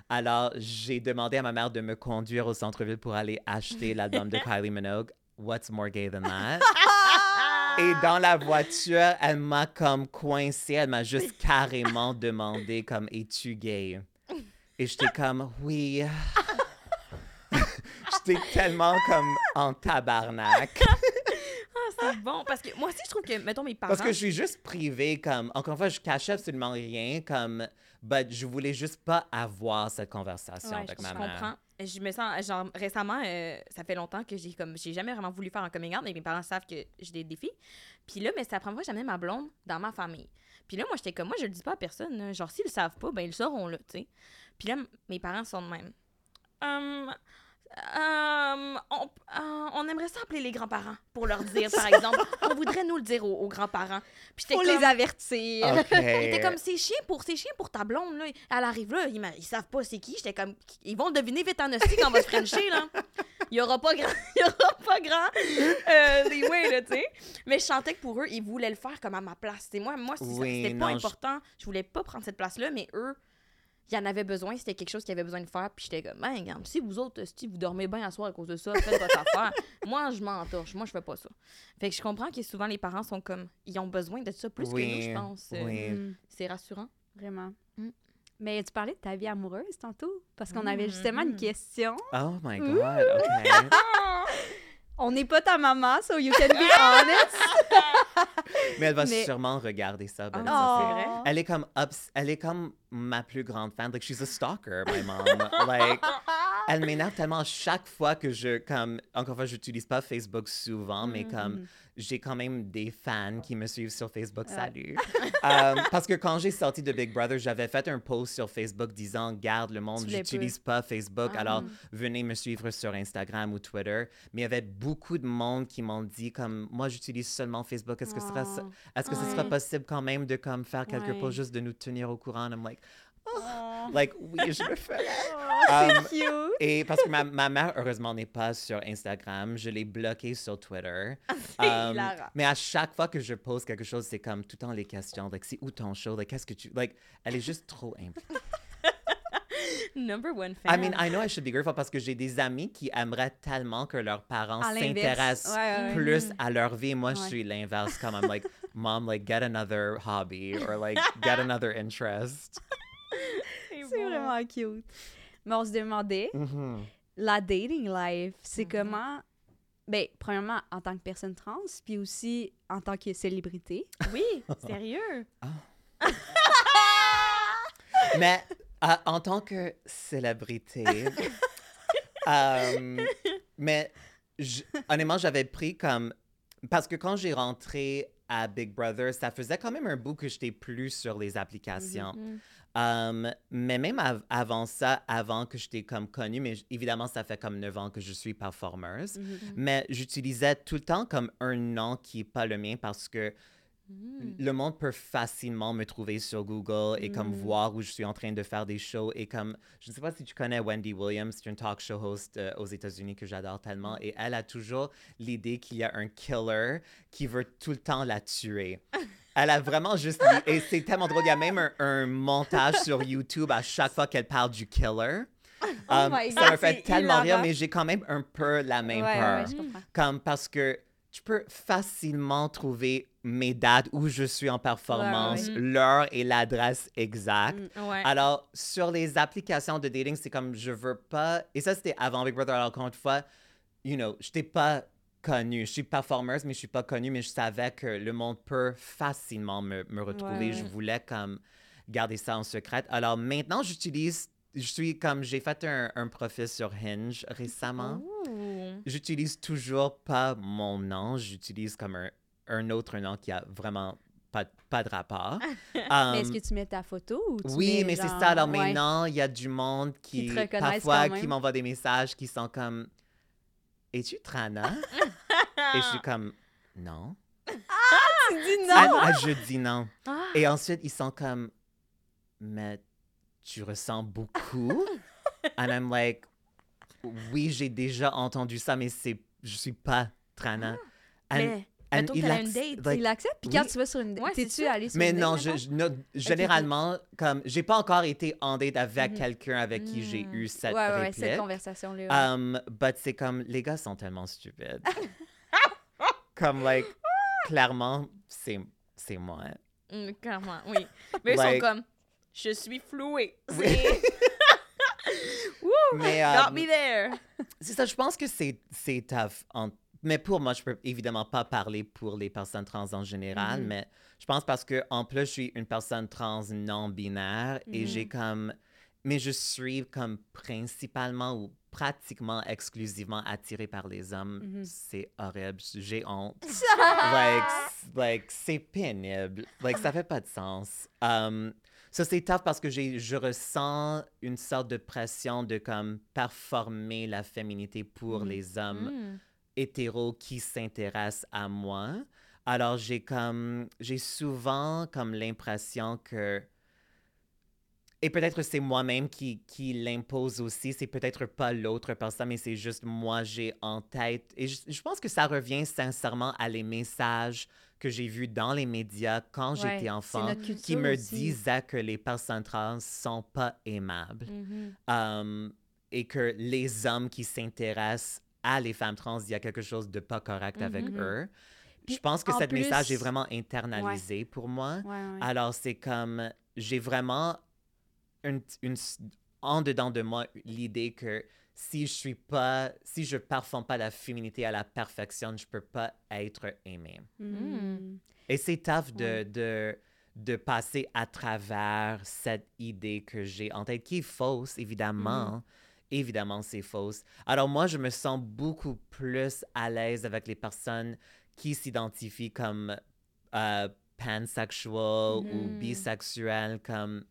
D: Alors, j'ai demandé à ma mère de me conduire au centre-ville pour aller acheter l'album de Kylie Minogue. What's more gay than that? Et dans la voiture, elle m'a comme coincée. Elle m'a juste carrément demandé comme es-tu gay? Et j'étais comme oui. j'étais tellement comme en tabarnak.
C: C'est bon. Parce que moi aussi, je trouve que, mettons, mes parents.
D: Parce que je suis juste privée, comme, encore une fois, je cachais absolument rien, comme, but je voulais juste pas avoir cette conversation
B: Ouais,
D: avec
C: Je
D: ma mère.
C: comprends. Je me sens, genre, récemment, euh, ça fait longtemps que j'ai comme, j'ai jamais vraiment voulu faire un coming out, mais mes parents savent que j'ai des défis. Puis là, mais c'est la première fois que j'amenais ma blonde dans ma famille. Puis là, moi, j'étais comme, moi, je le dis pas à personne. là. Genre, s'ils le savent pas, ben, ils le sauront, là, tu sais. Puis là, mes parents sont de même. Hum, on, euh, on aimerait ça appeler les grands-parents pour leur dire, par exemple. On voudrait nous le dire aux, aux grands-parents. Puis j'étais
B: Faut
C: comme...
B: les avertir.
D: OK.
C: Il était comme, c'est chien pour, c'est chien pour ta blonde, là. Elle arrive là, ils, ils savent pas c'est qui. J'étais comme, ils vont le deviner vite en hostie quand on va se frencher, là. Il y aura pas grand, il y aura pas grand, euh, là, tu sais. Mais je sentais que pour eux, ils voulaient le faire comme à ma place. C'est moi, moi,
D: Oui,
C: c'était pas
D: non,
C: important. Je... voulais pas prendre cette place-là, mais eux, il y en avait besoin. C'était quelque chose qu'ils avaient besoin de faire. Puis j'étais comme, ben, regarde, si vous autres, si vous dormez bien à soir à cause de ça, faites votre affaire. Moi, je m'en torche. Moi, je fais pas ça. Fait que je comprends que souvent, les parents sont comme, ils ont besoin de ça plus que nous, je pense. Euh,
D: oui.
B: Mm,
C: C'est rassurant.
B: vraiment.
C: Mm.
B: Mais tu parlais de ta vie amoureuse tantôt, parce qu'on
C: Mm,
B: avait justement une
C: mm.
B: question.
D: Oh my God, OK.
B: On n'est pas ta maman, so you can be honest.
D: Mais elle va
B: Mais-
D: sûrement regarder ça. ben,
C: Ah,
D: ça,
C: vrai?
D: Elle est comme ups- elle est comme ma plus grande fan. Like she's a stalker, my mom. like elle m'énerve tellement chaque fois que je comme encore une fois j'utilise pas Facebook souvent, mais comme
B: Mhm.
D: j'ai quand même des fans qui me suivent sur Facebook. Salut. Euh, parce que quand j'ai sorti de Big Brother, j'avais fait un post sur Facebook disant garde le monde, j'utilise pas Facebook,
C: Ah.
D: alors venez me suivre sur Instagram ou Twitter. Mais il y avait beaucoup de monde qui m'ont dit comme moi j'utilise seulement Facebook. Est-ce que ce sera
B: Oh.
D: est-ce que ce sera possible quand même de comme faire quelques
B: Ouais.
D: posts juste de nous tenir au courant? I'm like,
B: Oh,
D: like oui, je le fais.
B: c'est
D: Um,
B: cute.
D: Et parce que ma, ma mère, heureusement, n'est pas sur Instagram, je l'ai bloquée sur Twitter.
C: C'est
D: Um, mais à chaque fois que je pose quelque chose, c'est comme tout le temps les questions. Like, c'est où ton show? Like, qu'est-ce que tu. Like, elle est juste trop impliquée.
C: Number one
D: I
C: fan.
D: mean, I know I should be grateful parce que j'ai des amis qui aimeraient tellement que leurs parents s'intéressent
B: Ouais, ouais, ouais.
D: plus à leur vie. Moi, je suis l'inverse. Comme I'm like, mom, like, get another hobby or like, get another interest.
B: C'est vraiment cute. Mais on se demandait,
D: Mhm.
B: la dating life, c'est
C: Mhm.
B: comment... Ben, premièrement, en tant que personne trans, puis aussi en tant que célébrité.
C: Oui, sérieux.
D: Mais euh, en tant que célébrité, euh, mais j- honnêtement, j'avais pris comme. Parce que quand j'ai rentré à Big Brother, ça faisait quand même un bout que j'étais plus sur les applications.
C: Mhm.
D: Um, mais même av- avant ça, avant que j'étais comme connue, mais évidemment, ça fait comme 9 ans que je suis performeuse, mais j'utilisais tout le temps comme un nom qui n'est pas le mien parce que le monde peut facilement me trouver sur Google et comme
B: Mm.
D: voir où je suis en train de faire des shows et comme je ne sais pas si tu connais Wendy Williams, c'est une talk show host euh, aux États-Unis que j'adore tellement et elle a toujours l'idée qu'il y a un killer qui veut tout le temps la tuer. Elle a vraiment juste et c'est tellement drôle. Il y a même un, un montage sur YouTube à chaque fois qu'elle parle du killer. Um,
B: my
D: ça me fait tellement rire, mais j'ai quand même un peu la même
B: Ouais,
D: peur.
B: ouais.
D: Comme parce que tu peux facilement trouver mes dates où je suis en performance,
C: Ouais,
D: l'heure et l'adresse exacte.
B: Mm.
D: Alors, sur les applications de dating, c'est comme je veux pas. Et ça, c'était avant Big Brother. Alors, encore une fois, you know, je n'étais pas connue. Je suis performeuse, mais je suis pas connue, mais je savais que le monde peut facilement me, me retrouver.
B: Ouais.
D: Je voulais comme garder ça en secret. Alors, maintenant, j'utilise. Je suis comme. J'ai fait un, un profil sur Hinge récemment j'utilise toujours pas mon nom, j'utilise comme un, un autre nom qui a vraiment pas, pas de rapport.
B: Mais est-ce que tu mets ta photo ou tu
D: oui,
B: mets
D: mais c'est ça. Alors
B: ouais.
D: maintenant, il y a du monde qui,
B: Qui
D: parfois, qui m'envoie des messages qui sont comme Es-tu Trana Et je suis comme Non.
B: Tu dis non!
D: Ah, ah, je dis non.
C: Ah.
D: Et ensuite, ils sont comme Mais tu ressens beaucoup? And I'm like Oui, j'ai déjà entendu ça, mais c'est je suis pas Trana.
C: Mais,
D: and
C: mettons que
D: il
C: t'as une date.
D: like,
B: il l'accepte, puis quand
D: oui.
B: tu vas sur une
C: Ouais, c'est
B: t'es-tu allé sur
D: Mais
B: une
D: non,
B: date,
D: je, je- non, généralement, comme j'ai pas encore été en date avec
B: Mhm.
D: quelqu'un avec qui j'ai
C: Mm.
D: eu cette
B: ouais, ouais, ouais,
D: réplique.
B: cette conversation-là. ouais.
D: Um, but c'est comme, les gars sont tellement stupides. comme, like, clairement, c'est, c'est moi.
C: Mm, clairement, oui. Mais ils
D: Like-
C: sont comme, je suis flouée.
D: Oui.
C: Woo!
D: Mais,
C: Got
D: um,
C: me there.
D: c'est ça, je pense que c'est, c'est tough. en- mais pour moi, je peux évidemment pas parler pour les personnes trans en général,
B: Mhm.
D: mais je pense parce que en plus, je suis une personne trans non binaire et
B: Mhm.
D: j'ai comme, mais je suis comme principalement ou pratiquement exclusivement attirée par les hommes.
B: Mhm.
D: C'est horrible, j'ai honte. like, like c'est pénible. Like, ça fait pas de sens. Um, ça, c'est tough parce que je ressens une sorte de pression de comme performer la féminité pour
B: Mhm.
D: les hommes
C: Mm.
D: Hétéros qui s'intéressent à moi. Alors, j'ai comme, j'ai souvent comme l'impression que, et peut-être c'est moi-même qui, qui l'impose aussi, c'est peut-être pas l'autre personne, mais c'est juste moi, j'ai en tête. Et je, je pense que ça revient sincèrement à les messages que j'ai vus dans les médias quand
B: Ouais,
D: j'étais enfant, qui me
B: aussi.
D: disaient que les personnes trans sont pas aimables.
C: Mhm.
D: Um, et que les hommes qui s'intéressent à les femmes trans, il y a quelque chose de pas correct avec
B: Mhm.
D: eux. Je pense que ce message est vraiment internalisé pour moi.
B: Ouais, ouais.
D: Alors, c'est comme, j'ai vraiment une, une, en dedans de moi l'idée que si je suis pas, si je performe pas la féminité à la perfection, je peux pas être aimée.
B: Mhm.
D: Et c'est tough de, de, de passer à travers cette idée que j'ai en tête, qui est fausse, évidemment. Évidemment, c'est fausse. Alors moi, je me sens beaucoup plus à l'aise avec les personnes qui s'identifient comme euh, pansexual ou
B: Mhm.
D: bisexuel, comme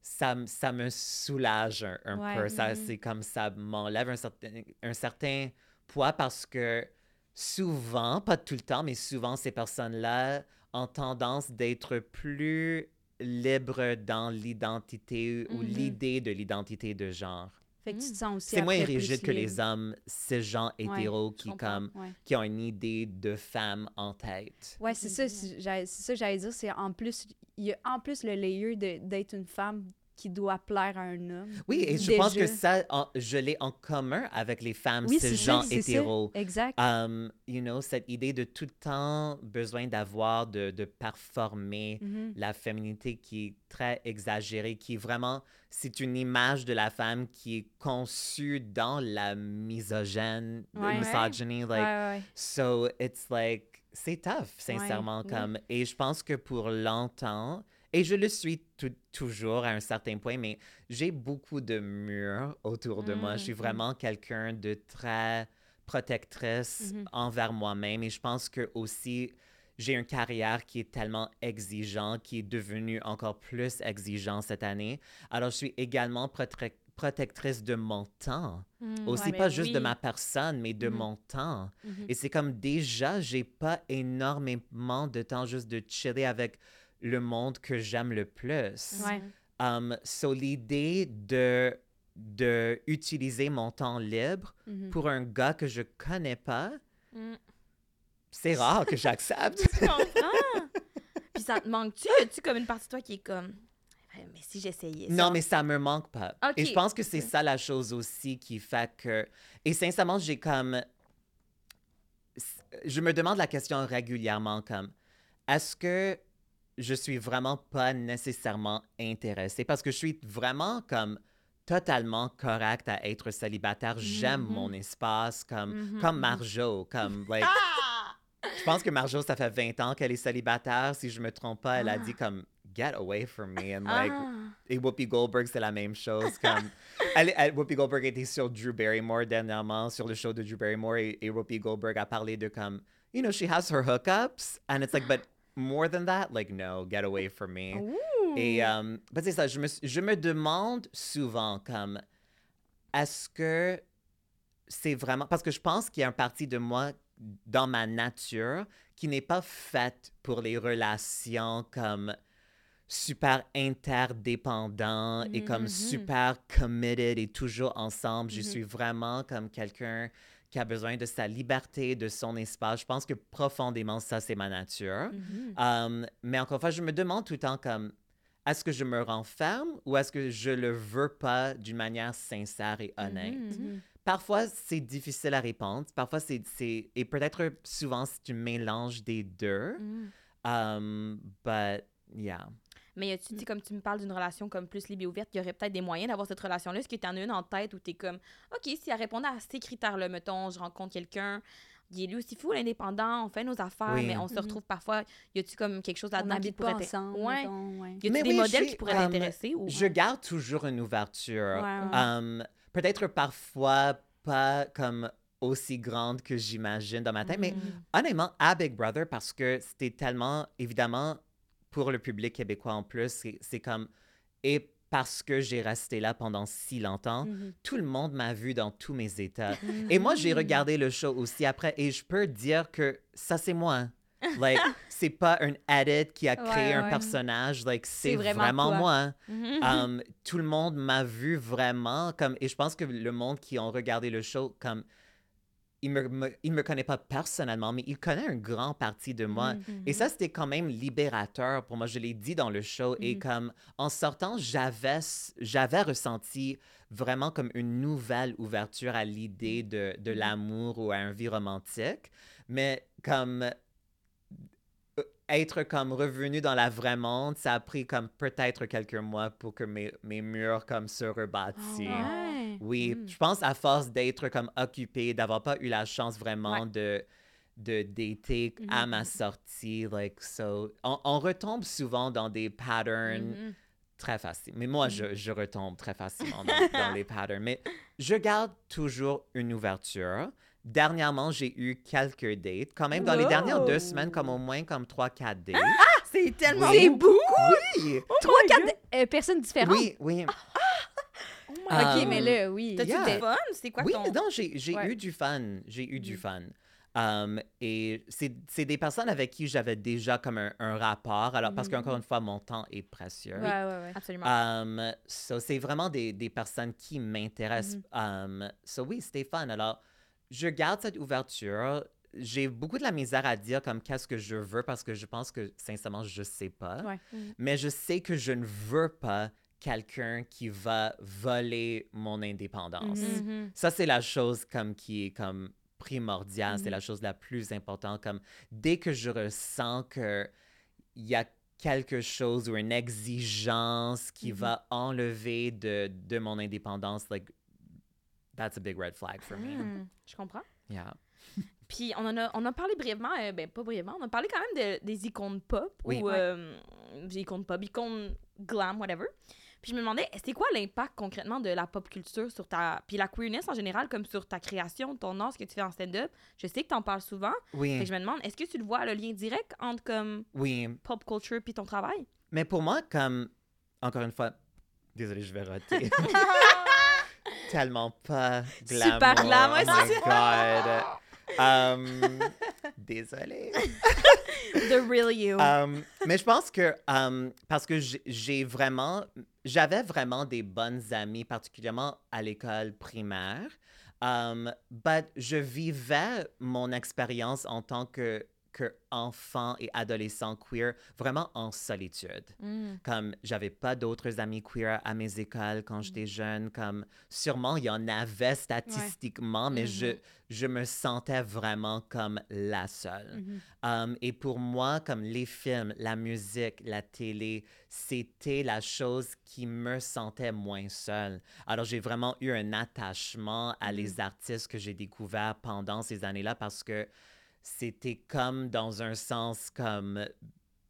D: ça, ça me soulage un, un
B: Ouais.
D: peu. Ça,
C: Mhm.
D: C'est comme ça m'enlève un certain, un certain poids parce que souvent, pas tout le temps, mais souvent, ces personnes-là ont tendance d'être plus libres dans l'identité ou
C: Mhm.
D: l'idée de l'identité de genre.
B: Fait que tu te sens aussi
D: C'est moins rigide que les hommes cisgenres hétéros
C: je
D: qui, comme,
B: Ouais.
D: qui ont une idée de femme en tête.
B: Ouais, c'est ça, c'est ça que j'allais dire, c'est en plus, il y a en plus le layer de- d'être une femme qui doit plaire à un homme.
D: Oui, et je pense que ça, en- je l'ai en commun avec les femmes
B: Oui,
D: cisgenres
B: ça.
D: hétéros.
B: Exact.
D: Um, you know, cette idée de tout le temps besoin d'avoir, de, de performer
B: Mhm.
D: la féminité qui est très exagérée, qui est vraiment, c'est une image de la femme qui est conçue dans la misogyne,
B: Ouais.
D: misogyny,
B: Ouais,
D: like,
B: ouais,
D: so it's like, c'est tough, sincèrement, comme, et je pense que pour longtemps, et je le suis tou- toujours à un certain point, mais j'ai beaucoup de murs autour de moi. Je suis
C: Mhm.
D: vraiment quelqu'un de très protectrice
B: Mhm.
D: envers moi-même et je pense que aussi j'ai une carrière qui est tellement exigeante, qui est devenue encore plus exigeante cette année. Alors je suis également prote- protectrice de mon temps. Aussi
C: Ouais,
D: pas
C: mais
D: juste de ma personne, mais de mon temps. Et c'est comme déjà, j'ai pas énormément de temps juste de chiller avec le monde que j'aime le plus.
B: Ouais.
D: Um, so l'idée de, de utiliser mon temps libre
B: Mhm.
D: pour un gars que je connais pas,
C: Mm.
D: c'est rare que j'accepte.
C: Tu comprends? Puis ça te manque-tu? Y a-tu comme une partie de toi qui est comme. Mais si j'essayais.
D: non, mais ça me manque pas. Et je pense que c'est ça la chose aussi qui fait que. Et sincèrement, j'ai comme. Je me demande la question régulièrement comme est-ce que je suis vraiment pas nécessairement intéressée parce que je suis vraiment comme totalement correcte à être célibataire. J'aime
C: Mhm.
D: mon espace comme
C: Mhm,
D: comme
C: mhm.
D: Marjo, comme like
C: Ah!
D: Je pense que Marjo, ça fait 20 ans qu'elle est célibataire. Si je me trompe pas, elle a
C: Ah.
D: dit comme Get away from me. And like,
C: Ah.
D: et Whoopi Goldberg, c'est la même chose. Comme, elle, elle- Whoopi Goldberg était sur Drew Barrymore dernièrement, sur le show de Drew Barrymore, et, et Whoopi Goldberg a parlé de comme, you know, she has her hookups. And it's like, but more than that, like, no, get away from me.
C: Ouh.
D: Et um, ben, c'est ça, je me, je me demande souvent comme est-ce que c'est vraiment parce que je pense qu'il y a une partie de moi dans ma nature qui n'est pas faite pour les relations comme super interdépendants et comme
C: Mhm.
D: super committed et toujours ensemble. Je
B: Mhm.
D: suis vraiment comme quelqu'un qui a besoin de sa liberté, de son espace. Je pense que profondément, ça, c'est ma nature.
C: Mhm.
D: Um, mais encore une fois, je me demande tout le temps comme est-ce que je me renferme ou est-ce que je le veux pas d'une manière sincère et honnête?
C: Mhm.
B: Mhm.
D: Parfois, c'est difficile à répondre. Parfois, c'est. Et peut-être souvent, c'est un mélange des deux.
C: Mhm.
D: Um, but, yeah.
C: Mais tu sais, comme tu me parles d'une relation comme plus libre et ouverte, il y aurait peut-être des moyens d'avoir cette relation-là. Est-ce que tu en as une en tête où tu es comme, OK, si elle répondait à ces critères-là, mettons, je rencontre quelqu'un, il est lui aussi fou, l'indépendant, on fait nos affaires,
D: Oui.
C: mais on se
B: Mhm.
C: retrouve parfois. Y a-tu comme quelque chose là-dedans qui pourrait
B: pas
C: t'in-
B: ensemble.
C: Ouais.
B: mettons, ouais.
C: Y a-tu
D: Mais
C: des
D: oui,
C: modèles qui pourraient
D: comme-
C: t'intéresser? Ou...
D: Je garde toujours une ouverture.
B: Ouais, ouais.
D: Um, Peut-être parfois pas comme aussi grande que j'imagine dans ma tête, mais
C: Mm.
D: honnêtement, à Big Brother, parce que c'était tellement, évidemment, pour le public québécois en plus, c'est- comme, et parce que j'ai resté là pendant si longtemps,
B: Mhm.
D: tout le monde m'a vu dans tous mes états.
C: Mm.
D: Et moi, j'ai regardé le show aussi après, et je peux dire que ça, c'est moi. Like, c'est pas un edit qui a créé
B: Ouais,
D: un
B: ouais.
D: personnage, like, c'est vraiment, moi.
C: Mhm.
D: Um, tout le monde m'a vu vraiment comme et je pense que le monde qui ont regardé le show comme il me, me- il me connaît pas personnellement mais il connaît un grand partie de moi
C: Mhm.
D: et ça c'était quand même libérateur pour moi je l'ai dit dans le show et
C: Mhm.
D: comme en sortant j'avais j'avais ressenti vraiment comme une nouvelle ouverture à l'idée de, de
C: Mhm.
D: l'amour ou à un vie romantique mais comme être comme revenu dans la vraie monde, ça a pris comme peut-être quelques mois pour que mes, mes murs comme se rebâtissent.
C: Ouais.
D: Oui,
C: Mm.
D: je pense à force d'être comme occupé, d'avoir pas eu la chance vraiment de de dater à
C: Mhm.
D: ma sortie, like so, on, on retombe souvent dans des patterns
C: Mhm.
D: très faciles. Mais moi, je, je retombe très facilement dans, dans les patterns. Mais je garde toujours une ouverture. Dernièrement, j'ai eu quelques dates. Quand même, dans les dernières deux semaines, comme au moins comme trois, quatre dates.
C: C'est tellement
D: Oui.
C: beau!
D: Oui!
B: Trois, quatre euh, personnes différentes.
D: Oui, oui.
C: Oh my
D: Ah,
B: Ok,
C: God.
B: mais là, oui.
C: T'as-tu
D: Yeah.
C: du fun? C'est quoi
D: oui,
C: ton...
D: non, j'ai j'ai
B: Ouais.
D: eu du fun. J'ai eu du
C: Mm.
D: fun. Um, et c'est c'est des personnes avec qui j'avais déjà comme un, un rapport. Alors, parce qu'encore une fois, mon temps est précieux.
B: Ouais, ouais, ouais.
C: Absolument.
D: Um, so, c'est vraiment des, des personnes qui m'intéressent.
B: Mm-hmm.
D: Um, so, oui, c'était fun. Alors, je garde cette ouverture. J'ai beaucoup de la misère à dire comme qu'est-ce que je veux parce que je pense que, sincèrement, je sais pas.
B: Ouais.
C: Mhm.
D: Mais je sais que je ne veux pas quelqu'un qui va voler mon indépendance.
B: Mhm.
C: Mhm.
D: Ça, c'est la chose comme qui est comme primordiale, c'est
B: Mhm.
D: la chose la plus importante. Comme dès que je ressens que il y a quelque chose ou une exigence qui va enlever de, de mon indépendance, like, that's a big red flag for me.
C: Mhm. Je comprends.
D: Yeah.
C: Puis on en a, on a parlé brièvement, euh, ben pas brièvement, on a parlé quand même de- des icônes pop
D: Oui.
C: ou
D: Ouais.
C: euh, des icônes pop, icônes glam, whatever. Puis je me demandais, c'est quoi l'impact concrètement de la pop culture sur ta. Puis la queerness en général, comme sur ta création, ton art, ce que tu fais en stand-up? Je sais que t'en parles souvent. Fait
D: Oui,
C: que je me demande, est-ce que tu le vois le lien direct entre comme
D: oui.
C: pop culture puis ton travail?
D: Mais pour moi, comme, encore une fois, désolé, je vais rater. Tellement pas glamour.
B: Super glam, ouais,
D: oh my God. Um, désolé.
C: The real you.
D: Um, mais je pense que um, parce que j'ai- j'ai vraiment, j'avais vraiment des bonnes amies, particulièrement à l'école primaire. Um, but je vivais mon expérience en tant que, que enfant et adolescent queer vraiment en solitude.
C: Mm.
D: Comme j'avais pas d'autres amis queer à mes écoles quand j'étais jeune, comme sûrement il y en avait statistiquement, mais je, je me sentais vraiment comme la seule.
B: Mhm.
D: Um, et pour moi, comme les films, la musique, la télé, c'était la chose qui me sentait moins seule. Alors j'ai vraiment eu un attachement à les artistes que j'ai découverts pendant ces années-là parce que c'était comme dans un sens comme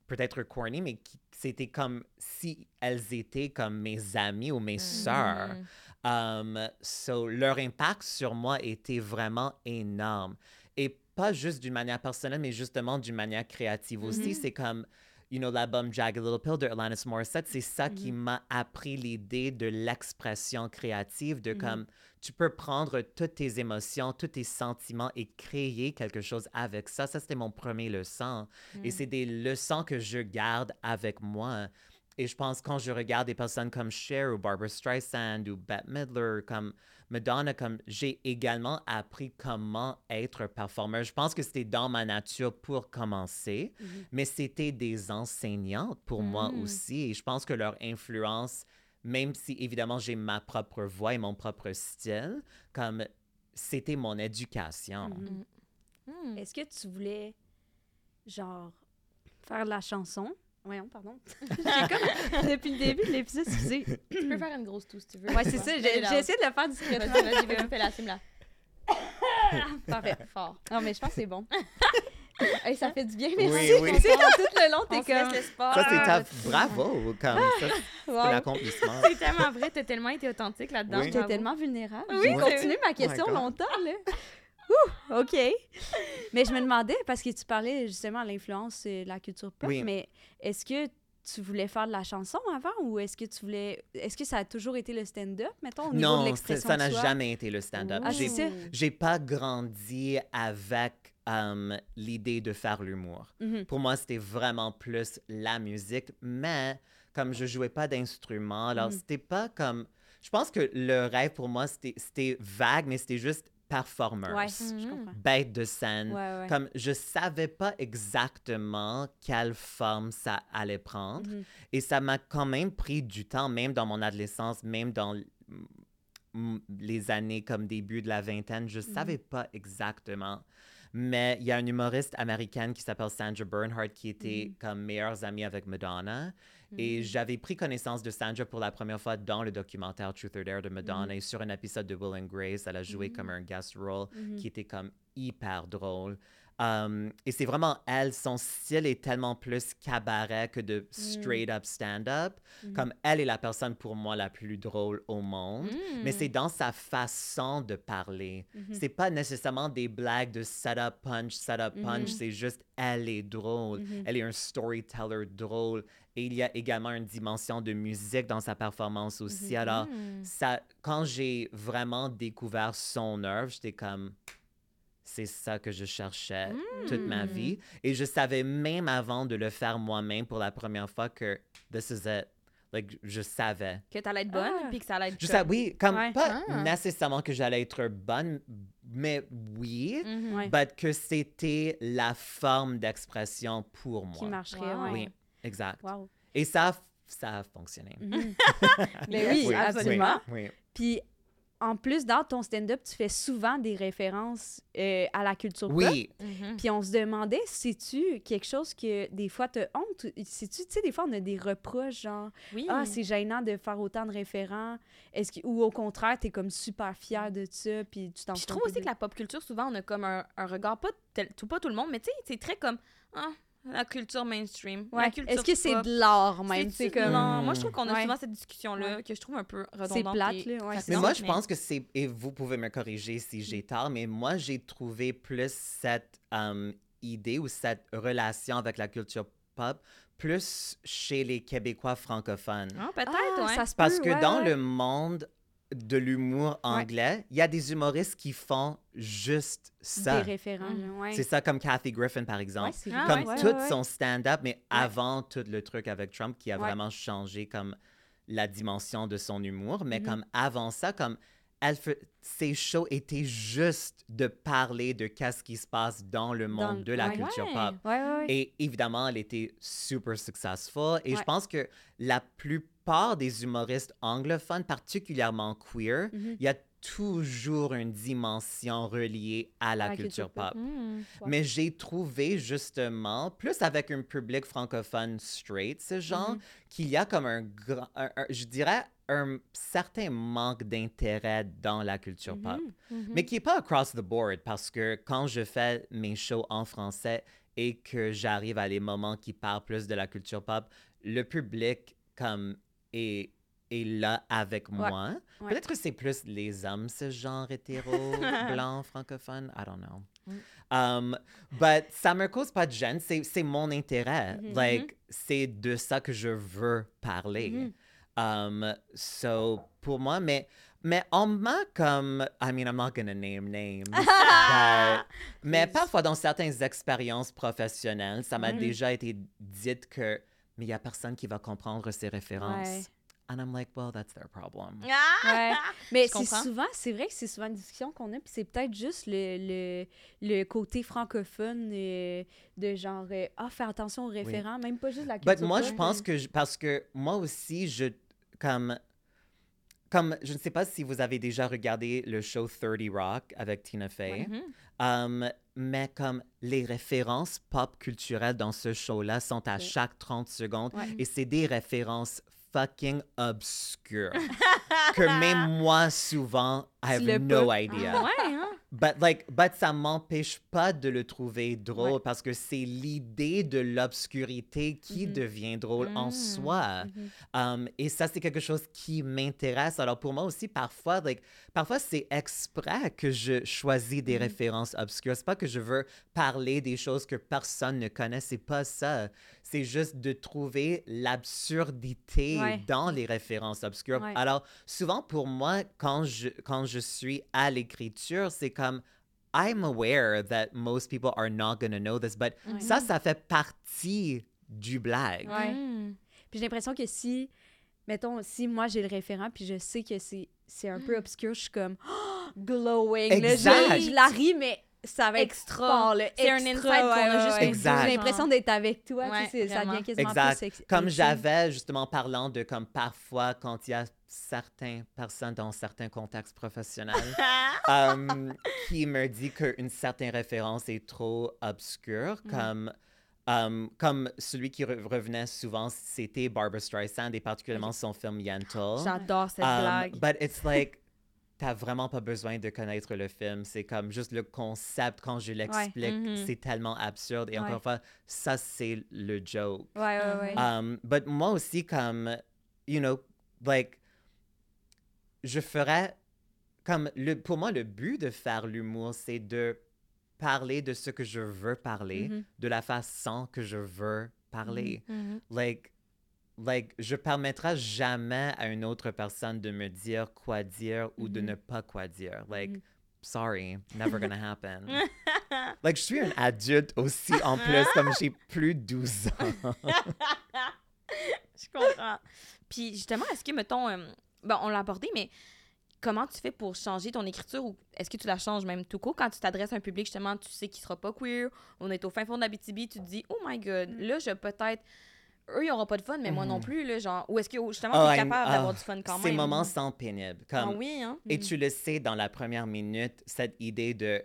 D: peut-être corny, mais c'était comme si elles étaient comme mes amies ou mes sœurs.
C: Mm.
D: Um, so, leur impact sur moi était vraiment énorme. Et pas juste d'une manière personnelle, mais justement d'une manière créative aussi. C'est comme, you know, l'album Jagged Little Pill de Alanis Morissette, c'est ça qui m'a appris l'idée de l'expression créative, de comme, tu peux prendre toutes tes émotions, tous tes sentiments et créer quelque chose avec ça. Ça, c'était mon premier leçon. Et c'est des leçons que je garde avec moi. Et je pense quand je regarde des personnes comme Cher ou Barbara Streisand ou Bette Midler, comme Madonna, comme j'ai également appris comment être performeur. Je pense que c'était dans ma nature pour commencer, mais c'était des enseignantes pour moi
C: Mm.
D: aussi. Et je pense que leur influence, même si évidemment j'ai ma propre voix et mon propre style, comme c'était mon éducation.
B: Mhm.
C: Mm.
B: Est-ce que tu voulais, genre, faire de la chanson? Voyons, pardon. J'ai comme, depuis le début de l'épisode, excusez.
C: Tu peux faire une grosse toux si tu veux.
B: Ouais, c'est ça. J'ai j'ai essayé de le faire discrètement.
C: Vas-y, vas-y, vas-y, fais-la, filme-la.
B: Parfait.
C: Fort.
B: Non, mais je pense que c'est bon. Hey, ça fait du bien,
D: Oui,
B: merci.
D: oui.
B: Tu sais, quand tout le long,
C: On
B: t'es comme...
C: l'espoir.
D: Ça, c'est ta... Bravo! Comme ça, c'est
B: Wow.
D: un accomplissement.
C: C'est tellement vrai, t'as tellement été authentique là-dedans.
D: Oui.
B: J'étais
C: bravo.
B: tellement vulnérable.
C: Oui,
B: J'ai
C: c'est
B: continué ma question
D: Oh
B: longtemps, là. Ouh, OK. Mais je me demandais, parce que tu parlais justement de l'influence de la culture pop,
D: Oui.
B: mais est-ce que tu voulais faire de la chanson avant ou est-ce que tu voulais... Est-ce que ça a toujours été le stand-up, mettons, au niveau
D: Non, ça
B: l'expression
D: ça
B: de
D: n'a jamais été le stand-up.
B: Ah,
D: J'ai pas grandi avec um, l'idée de faire l'humour.
B: Mhm.
D: Pour moi, c'était vraiment plus la musique, mais comme je jouais pas d'instrument, alors
B: Mhm.
D: c'était pas comme. Je pense que le rêve pour moi, c'était vague, mais c'était juste performers.
B: Ouais,
C: Mhm.
D: de scène.
B: Ouais, ouais.
D: Comme je savais pas exactement quelle forme ça allait prendre.
B: Mhm.
D: Et ça m'a quand même pris du temps, même dans mon adolescence, même dans les années comme début de la vingtaine. Je savais pas exactement. Mais il y a une humoriste américaine qui s'appelle Sandra Bernhardt qui était comme meilleure amie avec Madonna. Et j'avais pris connaissance de Sandra pour la première fois dans le documentaire Truth or Dare de Madonna. Et sur un épisode de Will and Grace, elle a joué comme un guest role qui était comme hyper drôle. Um, et c'est vraiment elle, son style est tellement plus cabaret que de straight up stand-up. Comme elle est la personne pour moi la plus drôle au monde. Mais c'est dans sa façon de parler. C'est pas nécessairement des blagues de setup punch, setup punch. C'est juste elle est drôle. Elle est un storyteller drôle. Et il y a également une dimension de musique dans sa performance aussi. Alors, ça, quand j'ai vraiment découvert son œuvre, j'étais comme c'est ça que je cherchais toute ma vie. Et je savais même avant de le faire moi-même pour la première fois que this is it. Like, je savais.
C: Que t'allais être bonne,
B: Ah.
C: puis que ça allait être
D: Je savais, oui, comme
B: Ouais.
D: pas
C: Ah.
D: nécessairement que j'allais être bonne, mais oui,
C: Mhm.
B: Ouais.
D: but que c'était la forme d'expression pour moi.
B: Qui marcherait,
C: Wow.
D: Oui, exact.
B: Wow.
D: Et ça, a- ça a fonctionné.
B: Mhm. Mais oui,
D: Oui,
B: absolument.
D: Oui, oui.
B: Puis, en plus, dans ton stand-up, tu fais souvent des références euh, à la culture pop.
D: Oui,
C: Mhm.
B: Puis on se demandait, c'est-tu quelque chose que des fois te honte? C'est-tu, tu sais, des fois on a des reproches, genre,
C: Oui.
B: ah, c'est gênant de faire autant de référents. Est-ce que, ou au contraire, t'es comme super fier de ça, puis tu t'en
C: Puis je trouve aussi
B: de-
C: que la pop culture, souvent, on a comme un, un regard, pas, tel- tout, pas tout le monde, mais tu sais, c'est très comme ah, la culture mainstream. la
B: Ouais.
C: culture
B: Est-ce que c'est de l'art même?
C: C'est
B: C'est comme.
C: Non, moi, je trouve qu'on a
B: Ouais.
C: souvent cette discussion-là que je trouve un peu
B: C'est
C: redondante.
B: plate,
C: et
B: là. Ouais,
D: Mais
B: c'est
D: moi, je pense que c'est, et vous pouvez me corriger si j'ai tort, mais moi, j'ai trouvé plus cette um, idée ou cette relation avec la culture pop plus chez les Québécois francophones.
C: Ah, peut-être,
B: Ah,
C: ouais.
B: ça se
D: Parce
B: peut,
D: que
B: ouais,
D: dans
B: ouais.
D: le monde de l'humour anglais, il y a des humoristes qui font juste ça.
B: Des référents, là, ouais.
D: C'est ça comme Kathy Griffin, par
B: Ouais,
D: exemple.
C: Ah,
D: comme
B: Ouais,
D: tout
B: ouais, ouais.
D: son stand-up, mais avant tout le truc avec Trump qui a
B: Ouais.
D: vraiment changé comme la dimension de son humour. Mais
B: Mhm.
D: comme avant ça, comme elle fait, ses shows étaient juste de parler de qu'est-ce qui se passe dans le monde
B: Dans-
D: de la
B: ouais.
D: culture
C: Ouais.
D: pop.
B: Ouais, ouais, ouais.
D: Et évidemment, elle était super successful. Et je pense que la plupart des humoristes anglophones, particulièrement queer,
B: Mhm.
D: il y a toujours une dimension reliée à la,
B: La
D: culture,
B: culture pop.
D: pop.
C: Mm.
D: Mais j'ai trouvé justement, plus avec un public francophone straight, ce genre,
B: Mhm.
D: qu'il y a comme un grand, un- un- je dirais, un certain manque d'intérêt dans la culture
B: Mhm.
D: pop. Mais qui n'est pas across the board, parce que quand je fais mes shows en français et que j'arrive à les moments qui parlent plus de la culture pop, le public comme est, est là avec moi.
B: Ouais.
D: Peut-être que c'est plus les hommes, ce genre hétéro, blanc, francophone, I don't know.
C: Mm.
D: Um, but ça me cause pas de gêne, c'est c'est mon intérêt.
B: Mhm.
D: Like, c'est de ça que je veux parler. Um, so, pour moi, mais, mais on m'a comme, I mean, I'm not gonna name names, but- mais parfois dans certaines expériences professionnelles, ça m'a déjà été dit que, mais il y a personne qui va comprendre ces références.
B: Ouais.
D: And I'm like, well, that's their problem.
C: Ah!
B: Ouais. Mais c'est souvent, c'est vrai que c'est souvent une discussion qu'on a, puis c'est peut-être juste le, le, le côté francophone euh, de genre, euh, ah, faire attention aux référents, même pas juste la culture.
D: But moi, je pense que, je- parce que moi aussi, je, comme, comme, je ne sais pas si vous avez déjà regardé le show 30 Rock avec Tina Fey.
C: Mhm.
D: Um, mais comme les références pop culturelles dans ce show-là sont à chaque 30 secondes
B: Ouais.
D: et c'est des références fucking obscures que même moi, souvent, I
B: Tu
D: have no idea.
C: Ah, ouais, hein?
D: But like, but ça m'empêche pas de le trouver drôle
B: Ouais.
D: parce que c'est l'idée de l'obscurité qui
B: Mhm.
D: devient drôle en
C: Mm.
D: soi.
B: Mhm.
D: Um, et ça, c'est quelque chose qui m'intéresse. Alors, pour moi aussi, parfois, like, parfois c'est exprès que je choisis des références obscures. C'est pas que je veux parler des choses que personne ne connaît. C'est pas ça. C'est juste de trouver l'absurdité
B: Ouais.
D: dans les références obscures.
B: Ouais.
D: Alors, souvent, pour moi, quand je, quand je suis à l'écriture, c'est comme... I'm aware that most people are not going to know this, but
B: Ouais.
D: ça, ça fait partie du blague.
B: Ouais.
C: Mm.
B: Puis j'ai l'impression que si, mettons, si moi j'ai le référent, puis je sais que c'est c'est un peu obscur, je suis comme oh, glowing. là. Je-
D: Exact.
B: je, la ris, mais ça va être
C: Extra. C'est un
B: extra,
C: insight qu'on a
B: ouais,
C: juste
B: ouais. J'ai l'impression d'être avec toi. tu sais,
C: Ouais,
B: ça devient quasiment
D: Exact.
B: plus
D: Comme j'avais justement parlant de comme parfois quand il y a certaines personnes dans certains contextes professionnels um, qui me dit qu'une certaine référence est trop obscure,
B: Mm.
D: comme, um, comme celui qui re- revenait souvent, c'était Barbara Streisand et particulièrement son film Yentl.
C: J'adore cette
D: Um,
C: blague.
D: But it's like, t'as vraiment pas besoin de connaître le film. C'est comme juste le concept, quand je l'explique,
C: Mhm.
D: c'est tellement absurde. Et encore une fois, ça, c'est le joke.
B: Ouais, ouais, ouais.
D: Um, but moi aussi, comme, you know, like, je ferais, comme, le, pour moi, le but de faire l'humour, c'est de parler de ce que je veux parler,
B: Mhm.
D: de la façon que je veux parler. Like, like, je permettrai jamais à une autre personne de me dire quoi dire ou de
B: Mhm.
D: ne pas quoi dire. Like,
B: Mhm.
D: sorry, never gonna happen. like, je suis un adulte aussi, en plus, comme j'ai plus 12 ans.
C: Je comprends. Puis justement, est-ce que, mettons, euh, bon, on l'a abordé, mais comment tu fais pour changer ton écriture ou est-ce que tu la changes même tout court? Quand tu t'adresses à un public, justement, tu sais qu'il sera pas queer, on est au fin fond de la BTB, tu te dis, oh my god, là, je peut-être. Eux, ils auront pas de fun, mais moi non
D: Mhm.
C: plus, là, genre. Ou est-ce que justement,
D: Oh,
C: tu es
D: I'm-
C: capable
D: ah,
C: d'avoir du fun quand même?
D: Ces moments sont pénibles.
C: Ah
D: Comme,
C: oui, hein?
D: Et tu le sais dans la première minute, cette idée de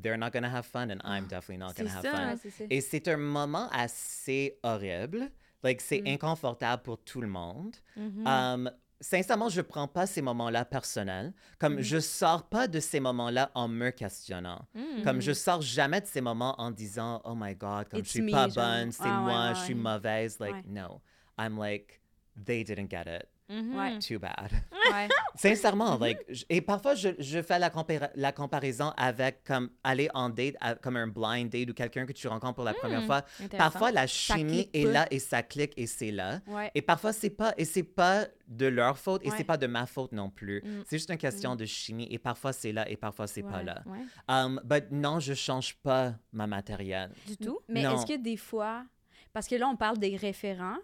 D: they're not gonna have fun and I'm definitely not gonna have
C: ça.
D: fun. Et c'est un moment assez horrible. Like, c'est
B: Mm.
D: inconfortable pour tout le monde.
C: Mhm.
D: Um, sincèrement, je prends pas ces moments-là personnels. Comme
B: Mm.
D: je sors pas de ces moments-là en me questionnant. Comme je sors jamais de ces moments en disant Oh my God, comme
B: It's
D: je suis
B: me,
D: pas
B: genre.
D: bonne, c'est
B: Ah,
D: moi,
B: ouais,
D: je suis
B: ouais.
D: mauvaise. Like, no. I'm like, they didn't get it.
C: Mhm.
B: Ouais.
D: Too bad.
B: Ouais.
D: Sincèrement, like, et parfois je, je fais la, compara- la comparaison avec comme aller en date, à- comme un blind date ou quelqu'un que tu rencontres pour la première
C: Hmm,
D: fois. Parfois la chimie est là et ça clique et c'est là.
B: Ouais.
D: Et parfois c'est pas et c'est pas de leur faute et
B: Ouais.
D: c'est pas de ma faute non plus.
C: Mm.
D: C'est juste une question de chimie et parfois c'est là et parfois c'est pas là.
C: Ouais.
D: Um, but non, je change pas ma matérielle.
C: Du tout?
B: Mais
D: Non.
B: est-ce que des fois, parce que là, on parle des référents,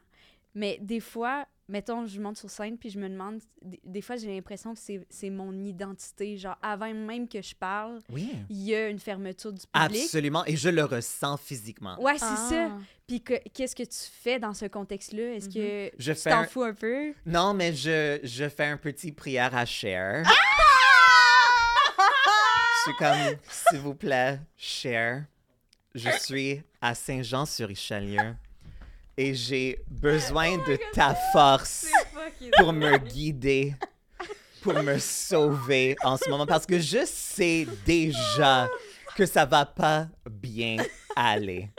B: mais des fois, mettons, je monte sur scène puis je me demande, des, des fois, j'ai l'impression que c'est mon identité. Genre, avant même que je parle,
D: Oui.
B: il y a une fermeture du public.
D: Absolument et je le ressens physiquement.
B: Ouais, c'est
C: Ah.
B: ça. Puis que- qu'est-ce que tu fais dans ce contexte-là? Est-ce que
D: Je
B: tu t'en
D: un-
B: fous un peu?
D: Non, mais je, je fais un petit prière à Cher. Je suis comme, s'il vous plaît, Cher, je suis à Saint-Jean-sur-Richelieu et j'ai besoin de ta force pour me guider, pour me sauver en ce moment parce que je sais déjà que ça va pas bien aller.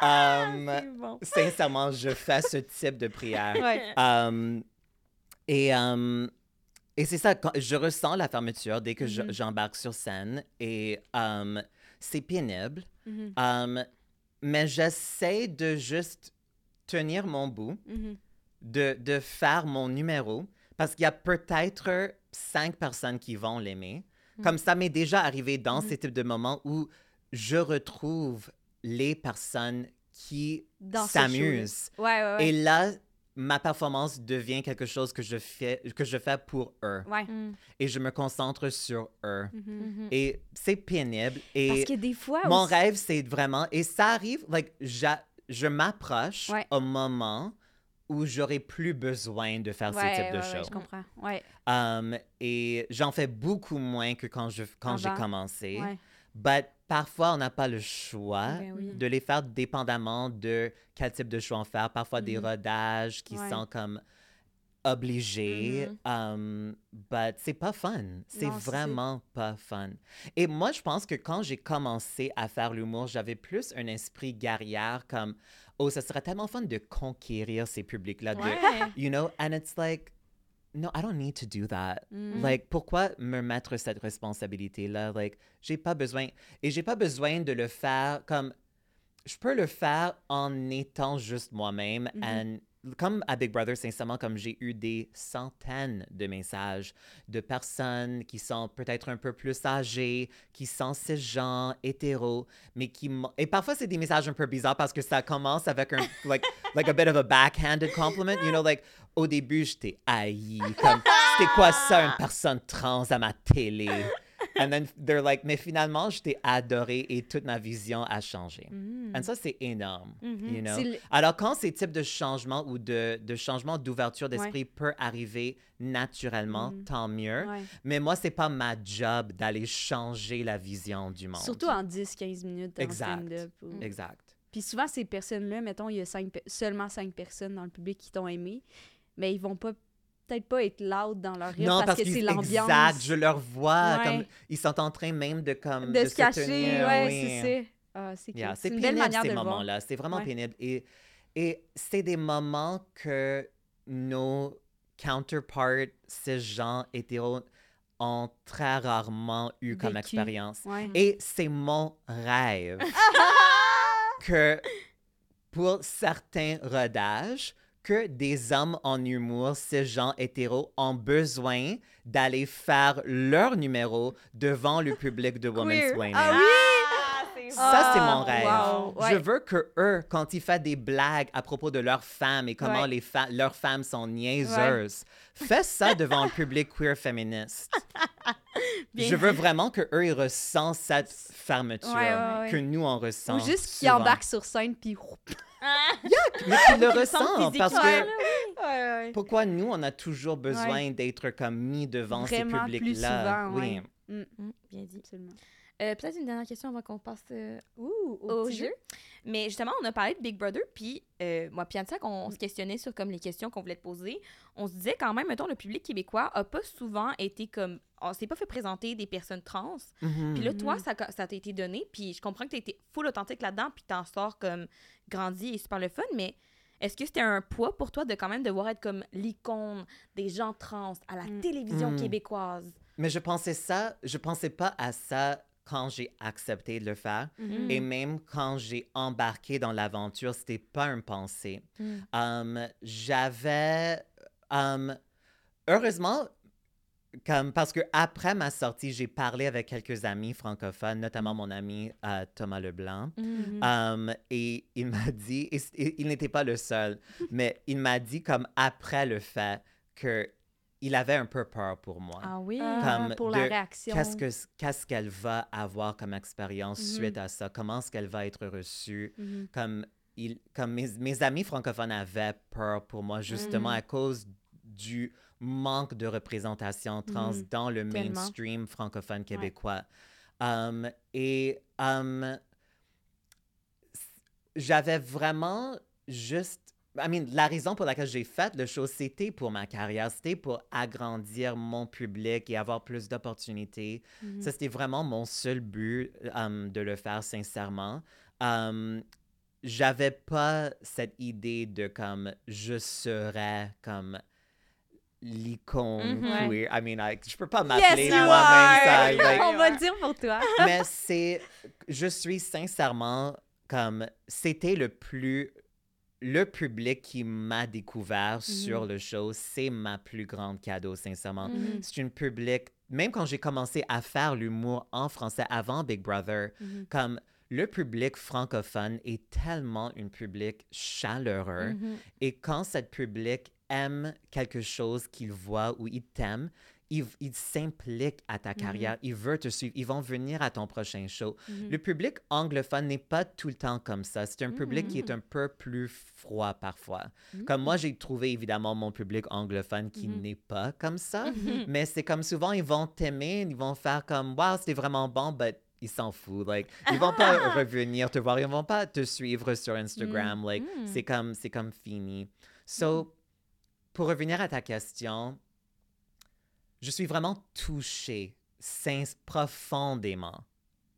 D: Um,
C: C'est bon.
D: sincèrement, je fais ce type de prière.
B: Ouais.
D: Um, et um, et c'est ça, quand- je ressens la fermeture dès que
B: Mhm.
D: j'embarque sur scène et um, c'est pénible.
B: Mhm,
D: Um, mais j'essaie de juste tenir mon bout,
B: mhm.
D: de, de faire mon numéro, parce qu'il y a peut-être cinq personnes qui vont l'aimer. Comme ça m'est déjà arrivé dans
B: Mhm.
D: ces types de moments où je retrouve les personnes qui s'amusent.
B: Ouais, ouais, ouais.
D: Et là, ma performance devient quelque chose que je fais, que je fais pour eux.
B: Ouais.
C: Mhm.
D: Et je me concentre sur eux.
B: Mhm.
C: Mhm.
D: Et c'est pénible. Et
B: Parce que des fois.
D: mon
B: aussi-
D: rêve, c'est vraiment... Et ça arrive, like, je m'approche
B: Ouais.
D: au moment où j'aurai plus besoin de faire
B: Ouais,
D: ce type de
B: ouais, ouais,
D: show.
B: je comprends. Ouais.
D: Um, et j'en fais beaucoup moins que quand je quand j'ai commencé. But parfois, on n'a pas le choix
C: Ben oui.
D: de les faire dépendamment de quel type de choix on fait. Parfois, des
B: Mhm.
D: rodages qui
B: Ouais.
D: sont comme obligé,
C: Mhm.
D: um, but c'est pas fun. C'est vraiment pas fun. Et moi, je pense que quand j'ai commencé à faire l'humour, j'avais plus un esprit guerrière comme, oh, ça serait tellement fun de conquérir ces publics-là.
C: Ouais.
D: You know, and it's like, no, I don't need to do that.
B: Mm.
D: Like, pourquoi me mettre cette responsabilité-là? Like, j'ai pas besoin. Et j'ai pas besoin de le faire comme. Je peux le faire en étant juste moi-même.
B: Mhm.
D: and Comme à Big Brother, sincèrement, comme j'ai eu des centaines de messages de personnes qui sont peut-être un peu plus âgées, qui sont ces gens hétéros, mais qui Et parfois, c'est des messages un peu bizarres parce que ça commence avec un... like, like a bit of a backhanded compliment. You know, like, au début, j'étais haï. Comme, c'était quoi ça, une personne trans à ma télé? And then they're like, mais finalement, je t'ai adoré et toute ma vision a changé.
C: Mm.
D: Et ça, c'est énorme,
C: Mhm.
D: you know?
B: Le-
D: Alors, quand ces types de changements ou de, de changements d'ouverture d'esprit peut arriver naturellement,
B: Mhm.
D: tant mieux.
B: Ouais.
D: Mais moi, c'est pas ma job d'aller changer la vision du monde.
B: Surtout en 10-15 minutes
D: Exact.
B: stand-up. ou-
D: Exact.
B: Puis souvent, ces personnes-là, mettons, il y a cinq seulement 5 personnes dans le public qui t'ont aimé, mais ils vont pas peut-être pas être loud dans leur
D: non,
B: parce,
D: parce,
B: que c'est l'ambiance.
D: Exact, je leur vois
B: Ouais.
D: comme ils sont en train même de comme
B: de, se cacher,
D: tenir,
B: ouais,
D: oui.
B: c'est ça. Ah, c'est
D: Yeah,
B: une
D: pénible
B: belle manière
D: ces
B: de
D: moments-là. C'est vraiment
B: Ouais.
D: pénible. Et, et c'est des moments que nos counterparts, ces gens hétéros, ont très rarement eu comme
B: Vécu.
D: expérience.
B: Ouais.
D: Et c'est mon rêve que pour certains rodages, que des hommes en humour, ces gens hétéros, ont besoin d'aller faire leur numéro devant le public de Women's. Planning.
B: Ah oui!
D: Ça, c'est
B: Ah,
D: mon rêve.
B: wow,
D: Je
B: ouais.
D: veux que eux, quand ils font des blagues à propos de leurs femmes et comment
B: Ouais.
D: les fa- leurs femmes sont niaiseuses, fais ça devant le public queer féministe.
C: Bien
D: Je veux vraiment que eux ils ressentent cette fermeture
B: Ouais, ouais, ouais.
D: que nous on ressent.
B: Ou juste qu'ils embarquent sur scène, puis...
D: Mais qu'ils le ressentent parce que
C: là,
D: pourquoi nous on a toujours besoin d'être comme mis devant
B: Vraiment
D: ces
B: plus
D: publics-là?
B: souvent,
D: oui.
B: ouais. Mm,
C: Mm, bien dit.
B: absolument.
C: Euh, Peut-être une dernière question avant qu'on passe euh,
B: Ouh,
C: au jeu. Mais justement, on a parlé de Big Brother, puis euh, moi, puis Anne-Sac, on, se questionnait sur comme les questions qu'on voulait te poser. On se disait quand même, mettons, le public québécois a pas souvent été comme. On s'est pas fait présenter des personnes trans.
D: Mhm.
C: Puis là, toi, ça, ça t'a été donné, puis je comprends que t'as été full authentique là-dedans, puis t'en sors comme grandi et super le fun, mais est-ce que c'était un poids pour toi de quand même devoir être comme l'icône des gens trans à la
B: Mm.
C: télévision
D: Mm.
C: québécoise?
D: Mais je pensais ça, je pensais pas à ça quand j'ai accepté de le faire.
B: Mhm.
D: Et même quand j'ai embarqué dans l'aventure, c'était pas une pensée.
C: Mm.
D: Um, J'avais. um, heureusement, comme, parce que après ma sortie, j'ai parlé avec quelques amis francophones, notamment mon ami euh, Thomas Leblanc.
B: Mhm.
D: Um, et il m'a dit, et, c- et il n'était pas le seul, mais il m'a dit comme après le fait que il avait un peu peur pour moi.
C: Ah oui?
B: Ah,
D: Comme
B: pour
D: de-
B: la réaction.
D: Qu'est-ce que qu'est-ce qu'elle va avoir comme expérience
B: Mhm.
D: suite à ça? Comment est-ce qu'elle va être reçue?
B: Mhm.
D: Comme, il, comme mes, mes amis francophones avaient peur pour moi justement
B: Mhm.
D: à cause du manque de représentation trans dans le
C: Tellement.
D: mainstream francophone québécois. Um, et um, s- j'avais vraiment juste I mean, la raison pour laquelle j'ai fait le show, c'était pour ma carrière, c'était pour agrandir mon public et avoir plus d'opportunités.
B: Mhm.
D: Ça, c'était vraiment mon seul but um, de le faire sincèrement. Um, J'avais pas cette idée de comme je serais comme l'icône
C: Mhm.
D: queer. I mean, I- je peux pas m'appeler
B: Yes, you
D: moi-même like-
B: On va le dire pour toi.
D: mais c'est je suis sincèrement comme c'était le plus le public qui m'a découvert sur le show, c'est ma plus grande cadeau, sincèrement.
B: Mhm.
D: C'est une public, même quand j'ai commencé à faire l'humour en français avant Big Brother,
B: Mhm.
D: comme le public francophone est tellement un public chaleureux.
C: Mhm.
D: Et quand ce public aime quelque chose qu'il voit ou il t'aime, il, il s'implique à ta carrière, il veut te suivre, ils vont venir à ton prochain show.
B: Mhm.
D: Le public anglophone n'est pas tout le temps comme ça. C'est un public qui est un peu plus froid parfois. Comme moi, j'ai trouvé évidemment mon public anglophone qui
B: Mhm.
D: n'est pas comme ça,
C: Mhm.
D: mais c'est comme souvent, ils vont t'aimer, ils vont faire comme Wow, c'était vraiment bon, but ils s'en foutent. Like, ils vont pas revenir te voir, ils vont pas te suivre sur Instagram. Like,
C: Mm.
D: c'est comme, c'est comme fini. So, pour revenir à ta question, je suis vraiment touchée profondément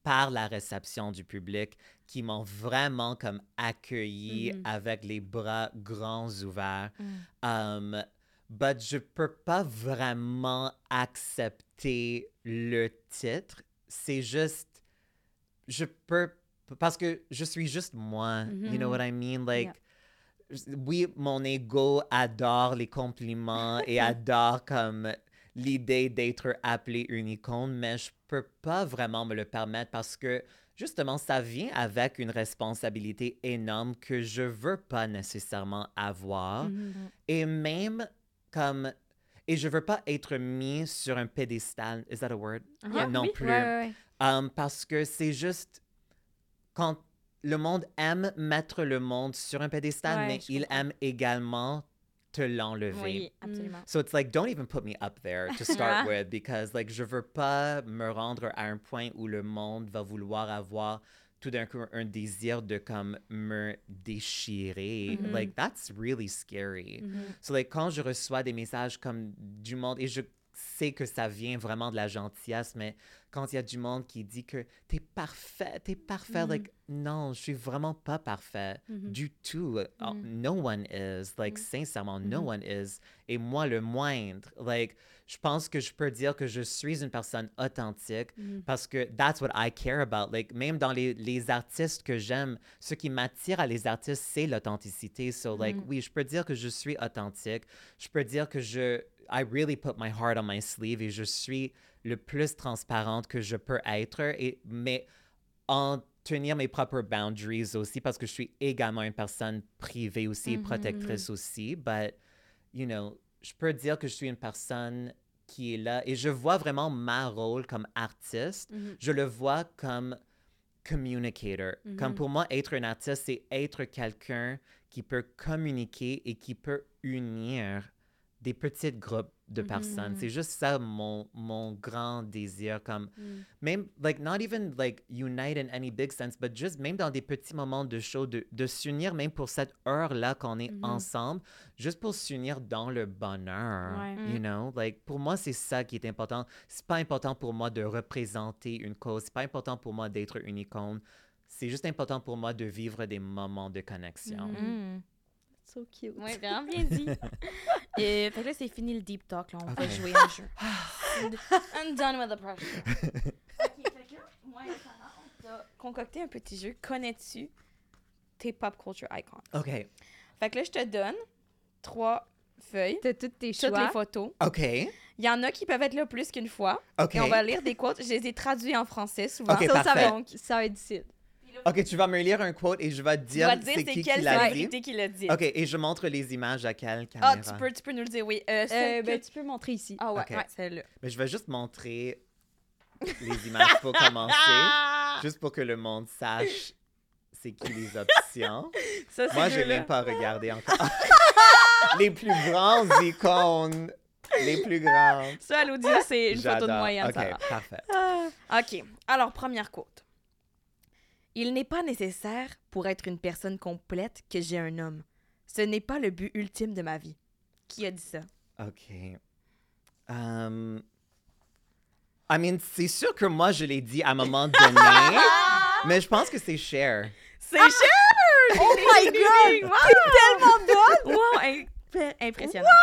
D: par la réception du public qui m'ont vraiment comme accueilli
B: Mhm.
D: avec les bras grands ouverts.
C: Mm.
D: Um, but je peux pas vraiment accepter le titre. C'est juste, je peux, parce que je suis juste moi. You know
B: Mhm.
D: what I mean? Like, oui, mon ego adore les compliments et adore comme l'idée d'être appelé une icône, mais je peux pas vraiment me le permettre parce que justement, ça vient avec une responsabilité énorme que je veux pas nécessairement avoir.
B: Mhm.
D: Et même comme. Et je veux pas être mis sur un pédestal. Is that a word?
C: Ah,
D: non
C: oui.
D: plus.
B: Ouais, ouais, ouais.
D: Um, parce que c'est juste. Quand le monde aime mettre le monde sur un pédestal,
B: Ouais,
D: mais il
B: comprends.
D: aime également te l'enlever.
C: Oui, absolument.
D: So it's like, don't even put me up there to start with because, like, je veux pas me rendre à un point où le monde va vouloir avoir tout d'un coup un désir de comme me déchirer.
B: Mhm.
D: Like, that's really scary.
B: Mhm.
D: So, like, quand je reçois des messages comme du monde, et je sais que ça vient vraiment de la gentillesse, mais quand il y a du monde qui dit que t'es parfait, t'es parfait,
B: Mhm.
D: like, non, je suis vraiment pas parfait
B: Mhm.
D: du tout. Uh,
C: Mhm.
D: No one is. Like, sincèrement, no
B: Mhm.
D: one is. Et moi, le moindre. Like, je pense que je peux dire que je suis une personne authentique
B: Mhm.
D: parce que that's what I care about. Like, même dans les, les artistes que j'aime, ce qui m'attire à les artistes, c'est l'authenticité. So, like, oui, je peux dire que je suis authentique. Je peux dire que je, I really put my heart on my sleeve et je suis le plus transparente que je peux être. Et, mais en tenir mes propres boundaries aussi parce que je suis également une personne privée aussi,
C: Mhm,
D: protectrice aussi. But, you know, je peux dire que je suis une personne qui est là et je vois vraiment ma rôle comme artiste.
B: Mhm.
D: Je le vois comme communicator. Comme pour moi, être un artiste, c'est être quelqu'un qui peut communiquer et qui peut unir des petits groupes de
B: Mhm.
D: personnes. C'est juste ça mon, mon grand désir. Comme
B: Mhm.
D: même, like, not even like unite in any big sense, but just même dans des petits moments de show, de, de s'unir même pour cette heure-là qu'on est
B: Mhm.
D: ensemble, juste pour s'unir dans le bonheur.
B: Ouais.
D: You know, like, pour moi, c'est ça qui est important. C'est pas important pour moi de représenter une cause. C'est pas important pour moi d'être une icône. C'est juste important pour moi de vivre des moments de connexion.
B: So cute.
C: Oui, vraiment bien dit. Et fait que là, c'est fini le deep talk. Là. On
D: Ok.
C: va jouer un jeu. I'm done with the pressure. ok, fait que là, moi et Sarah, on t'a concocté un petit jeu. Connais-tu tes pop culture icons?
D: OK.
C: Fait que là, je te donne trois feuilles,
B: T'as toutes tes
C: toutes les photos.
D: OK.
C: Il y en a qui peuvent être là plus qu'une fois.
D: OK.
C: Et on va lire des quotes. Je les ai traduits en français souvent.
D: Ok,
B: Ça, ça va
D: parfait.
B: être, ça va être difficile.
D: OK, tu vas me lire un quote et je vais te dire
C: dire
D: c'est qui qui l'a dit.
C: qui l'a dit.
D: OK, et je montre les images à quelle caméra?
C: Ah, tu peux, tu peux nous le dire, oui. Euh,
B: Euh, ben,
C: que-
B: tu peux montrer ici.
C: Ah ouais,
D: Ok.
C: ouais, celle-là.
D: Mais je vais juste montrer les images pour commencer,
C: Ah!
D: juste pour que le monde sache c'est qui les options.
C: Ça,
D: Moi,
C: deux-là.
D: même pas regardé encore. les plus grandes icônes. Les plus grandes.
C: Ça, à l'audio, c'est une photo de moyenne,
D: OK, parfait.
C: OK. Alors, première quote. Il n'est pas nécessaire, pour être une personne complète, que j'ai un homme. Ce n'est pas le but ultime de ma vie. Qui a dit ça?
D: OK. Um, I mean, c'est sûr que moi, je l'ai dit à un moment donné, mais je pense que c'est Cher.
C: C'est Cher!
B: Oh my God!
C: Wow!
B: Tellement bonne!
C: Wow! imp- Impressionnant.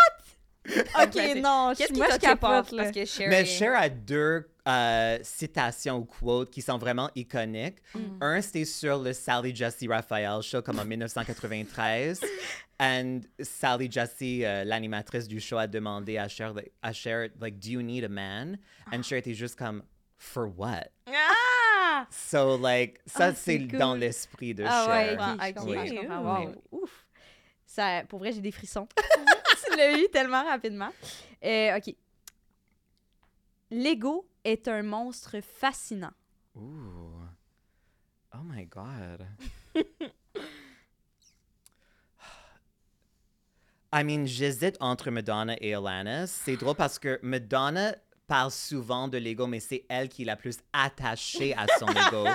B: Ok, non, je
C: Qu'est-ce
B: suis
C: qui
B: moi, je capote, là?
C: Parce que Cher
D: Mais
C: est-
D: Cher a deux euh, citations ou quotes qui sont vraiment iconiques.
C: Mm.
D: Un, c'était sur le Sally Jesse Raphael show, comme en 1993. And Sally Jesse, euh, l'animatrice du show, a demandé à Cher, like, à Cher, like, do you need a man? And Cher était juste comme, for what?
C: Ah!
D: So, like, ça,
B: Ah,
D: c'est
B: c'est cool.
D: dans l'esprit de
B: Ah
D: Cher.
C: Ah,
B: je comprends.
C: ouais.
B: Wow, Ouf. Ça, pour vrai, j'ai des frissons. tu l'as eu tellement rapidement. Euh, OK. L'ego est un monstre fascinant.
D: Ooh. Oh my God. I mean, j'hésite entre Madonna et Alanis. C'est drôle parce que Madonna, parle souvent de l'ego, mais c'est elle qui est la plus attachée à son ego.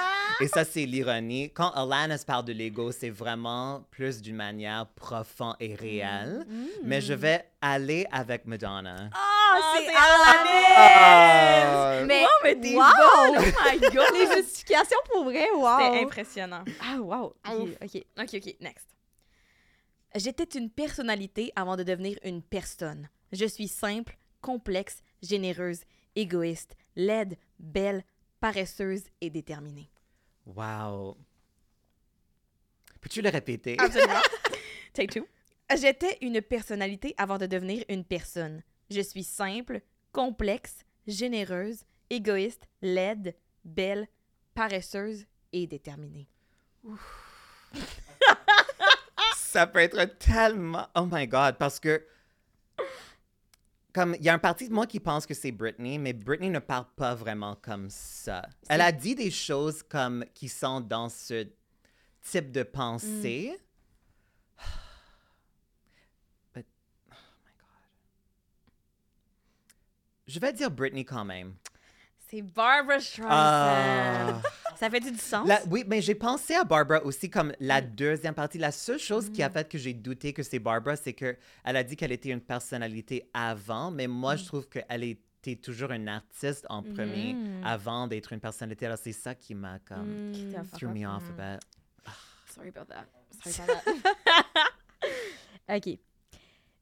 D: Et ça, c'est l'ironie. Quand Alanis parle de l'ego, c'est vraiment plus d'une manière profonde et réelle. Mais je vais aller avec Madonna.
B: Ah, c'est
C: c'est
B: Alanis!
D: Ah!
B: Mais,
C: Wow, mais t'es
B: wow!
C: Oh my god!
B: Les justifications pour vrai, wow!
C: C'était impressionnant.
B: Ah, wow! Ok,
C: Ouf.
B: ok.
C: Ok, ok, next. J'étais une personnalité avant de devenir une personne. Je suis simple, complexe, généreuse, égoïste, laide, belle, paresseuse et déterminée.
D: Wow. Peux-tu le répéter?
C: Absolument. Take two. J'étais une personnalité avant de devenir une personne. Je suis simple, complexe, généreuse, égoïste, laide, belle, paresseuse et déterminée.
D: Ça peut être tellement. Oh my God, parce que. Comme, il y a un parti de moi qui pense que c'est Britney, mais Britney ne parle pas vraiment comme ça. Elle a dit des choses comme qui sont dans ce type de pensée. But, oh my God. Je vais dire Britney quand même.
C: C'est Barbara Streisand.
D: Ah.
C: Ça fait du sens?
D: La- oui, mais j'ai pensé à Barbara aussi comme la deuxième partie. La seule chose qui a fait que j'ai douté que c'est Barbara, c'est que elle a dit qu'elle était une personnalité avant, mais moi, je trouve qu'elle était toujours une artiste en premier avant d'être une personnalité. Alors, c'est ça qui m'a comme
C: Qui t'a fuck
D: threw me off a bit.
C: Sorry about that. Sorry about that.
B: OK.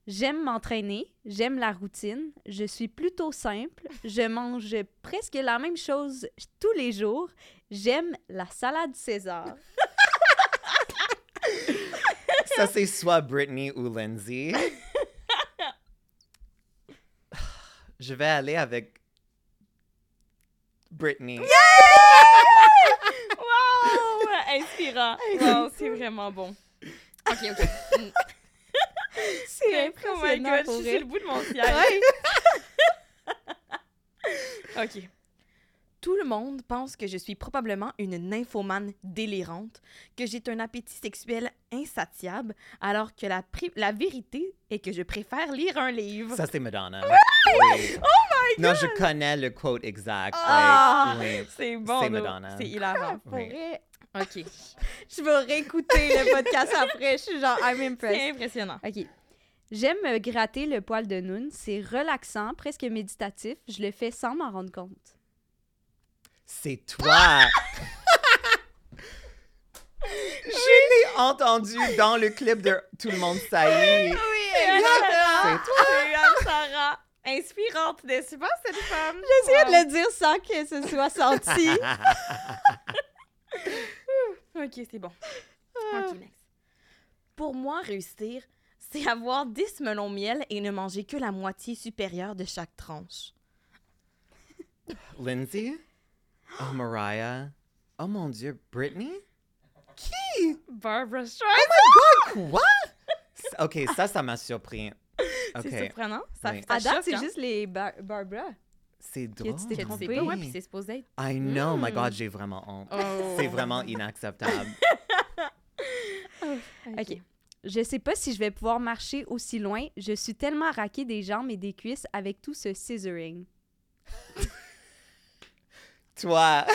B: J'aime m'entraîner, j'aime la routine, je suis plutôt simple, je mange presque la même chose tous les jours, j'aime la salade César.
D: Ça, c'est soit Britney ou Lindsay. Je vais aller avec Britney.
C: wow! Inspirant. Wow, c'est vraiment bon. OK, OK.
B: C'est
C: Oh my God, je suis sur le bout de mon siège. OK. Tout le monde pense que je suis probablement une nymphomane délirante, que j'ai un appétit sexuel insatiable, alors que la, la vérité est que je préfère lire un livre.
D: Ça, c'est Madonna. Oui. Oh my God! Non, je connais le quote exact.
C: Ah!
D: Oui.
C: C'est bon,
D: C'est. Madonna.
C: C'est hilarant.
B: Pour
D: Oui.
B: vrai,
C: OK.
B: je vais réécouter le podcast après, je suis genre I'm
C: C'est
B: impressed.
C: impressionnant.
B: OK. J'aime me gratter le poil de Noun, c'est relaxant, presque méditatif, je le fais sans m'en rendre compte.
D: C'est toi! Je l'ai entendu dans le clip de Tout le monde saillit.
C: Oui. C'est Anne Sarah. Inspirante, n'est-ce pas, cette femme?
B: J'essayais de le dire sans que ce soit senti.
C: OK, c'est bon. OK, next. Pour moi, réussir, c'est avoir 10 melons miel et ne manger que la moitié supérieure de chaque tranche.
D: Lindsay? Oh, Mariah? Oh mon Dieu, Britney?
C: Barbara
D: Oh
C: Streisand.
D: Quoi? Ok, ça, ça m'a surpris.
C: C'est
D: Ok,
C: surprenant. Ça,
D: Oui.
C: ça
B: À date, c'est
C: hein?
B: juste les Bar- Barbara.
D: C'est
B: tu
D: drôle.
B: t'es
C: Que tu sais
B: trompé.
C: ouais, puis c'est supposé être...
D: I know, my
C: Mm.
D: God, j'ai vraiment honte.
C: Oh.
D: C'est vraiment inacceptable.
B: OK. Je sais pas si je vais pouvoir marcher aussi loin. Je suis tellement raquée des jambes et des cuisses avec tout ce scissoring.
D: Toi,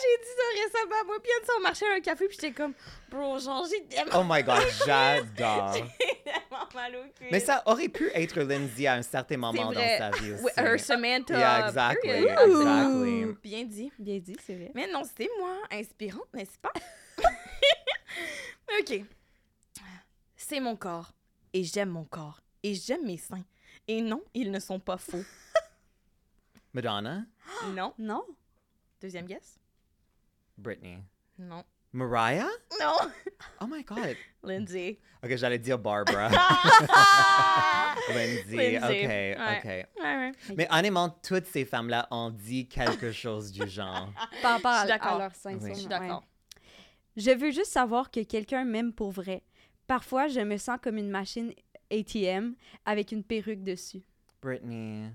C: J'ai dit ça récemment. Moi, puis Anne, on marchait à un café, puis j'étais comme, bro, genre, j'ai tellement,
D: oh my God, j'adore.
C: j'ai tellement mal au cul.
D: Mais ça aurait pu être Lindsay à un certain moment dans sa vie aussi.
C: Her Samantha.
D: Yeah, exactly, exactly.
C: Bien dit.
B: Bien dit, c'est vrai.
C: Mais non, c'était moi, inspirante, n'est-ce pas? OK. C'est mon corps. Et j'aime mon corps. Et j'aime mes seins. Et non, ils ne sont pas faux.
D: Madonna?
C: Non.
B: Non?
C: Deuxième guess?
D: Britney.
C: Non.
D: Mariah?
C: Non.
D: Oh my God.
C: Lindsay.
D: Ok, j'allais dire Barbara. Lindsay,
C: Lindsay.
D: ok,
C: Ouais.
D: ok.
C: Ouais, ouais.
D: Mais honnêtement, toutes ces femmes-là ont dit quelque chose du genre.
B: Par rapport
C: Je
B: à, leur sein,
D: Oui.
B: sûrement,
C: Je suis
B: ouais.
C: d'accord.
B: Je veux juste savoir que quelqu'un m'aime pour vrai. Parfois, je me sens comme une machine ATM avec une perruque dessus.
D: Britney.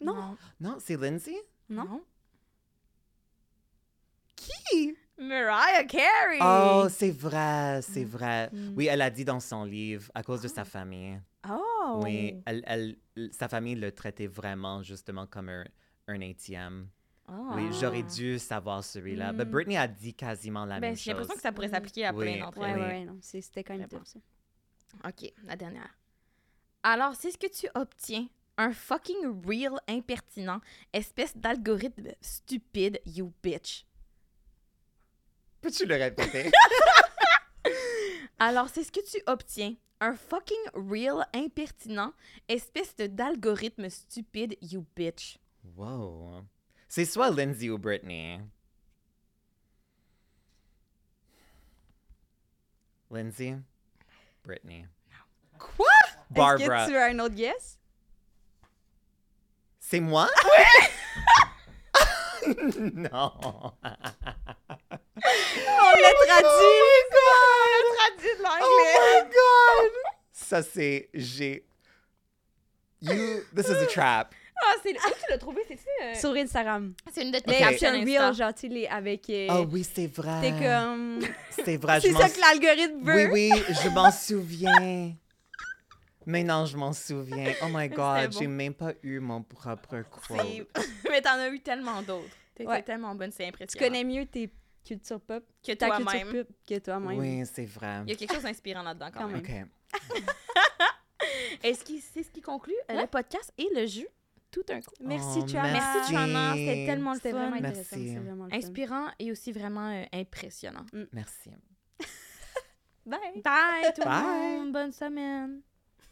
B: Non.
D: Non, c'est Lindsay?
B: Non?
D: Qui?
C: Mariah Carey.
D: Oh, c'est vrai, c'est vrai.
B: Mm.
D: Oui, elle a dit dans son livre, à cause de sa famille.
C: Oh.
D: Oui, elle, elle- sa famille le traitait vraiment justement comme un, un ATM.
C: Oh.
D: Oui, j'aurais dû savoir celui-là. Mais
C: Mm.
D: Britney a dit quasiment la
C: Ben,
D: même
C: j'ai l'impression
D: chose.
C: que ça pourrait s'appliquer à
D: Oui.
C: plein d'entre
B: Ouais,
C: elles.
B: ouais,
D: Oui.
B: ouais, non, c'est- c'était quand même
C: bon.
B: ça.
C: Ok, la dernière. Alors, c'est ce que tu obtiens. Un fucking real impertinent, espèce d'algorithme stupide, you bitch.
D: Peux-tu le répéter?
C: Alors, c'est ce que tu obtiens. Un fucking real impertinent, espèce de d'algorithme stupide, you bitch.
D: wow. C'est soit Lindsay ou Britney. Lindsay? Britney.
B: Quoi?
D: Barbara.
B: Est-ce que tu as un autre guess?
D: C'est moi? non.
B: On l'a traduit!
C: traduit de
D: Oh my god! Ça, c'est. J'ai. You. This is a trap.
C: Ah, c'est. Où tu l'as trouvé? C'est-tu. euh,
B: Sur Instagram.
C: C'est une de tes
B: c'est
C: captions
B: real, genre, tu les- avec... euh,
D: Oh oui, c'est vrai.
B: T'es comme...
D: C'est vrai, je
B: C'est
D: m'en
B: ça que l'algorithme veut.
D: Oui, oui, je m'en souviens. Maintenant, je m'en souviens. Oh my god,
C: bon.
D: j'ai même pas eu mon propre quote.
C: Mais t'en as eu tellement d'autres. T'étais
B: Ouais.
C: tellement bonne, c'est
B: Tu
C: impressionnant.
B: connais mieux tes cultures pop,
C: que
B: ta culture
C: toi-même.
B: pop que toi-même.
D: Oui, c'est vrai.
C: Il y a quelque chose d'inspirant là-dedans quand
B: Quand
C: même.
B: même.
D: Ok.
C: Est-ce que c'est ce qui conclut euh, le podcast et le jeu tout un coup?
B: Merci,
D: Oh,
B: Chana.
C: Merci, Chana. C'était tellement le fun.
B: vraiment
D: Merci.
B: intéressant. c'était vraiment le fun.
C: Inspirant et aussi vraiment euh, impressionnant.
D: Merci.
B: Bye!
C: Bye tout le monde. Bonne semaine.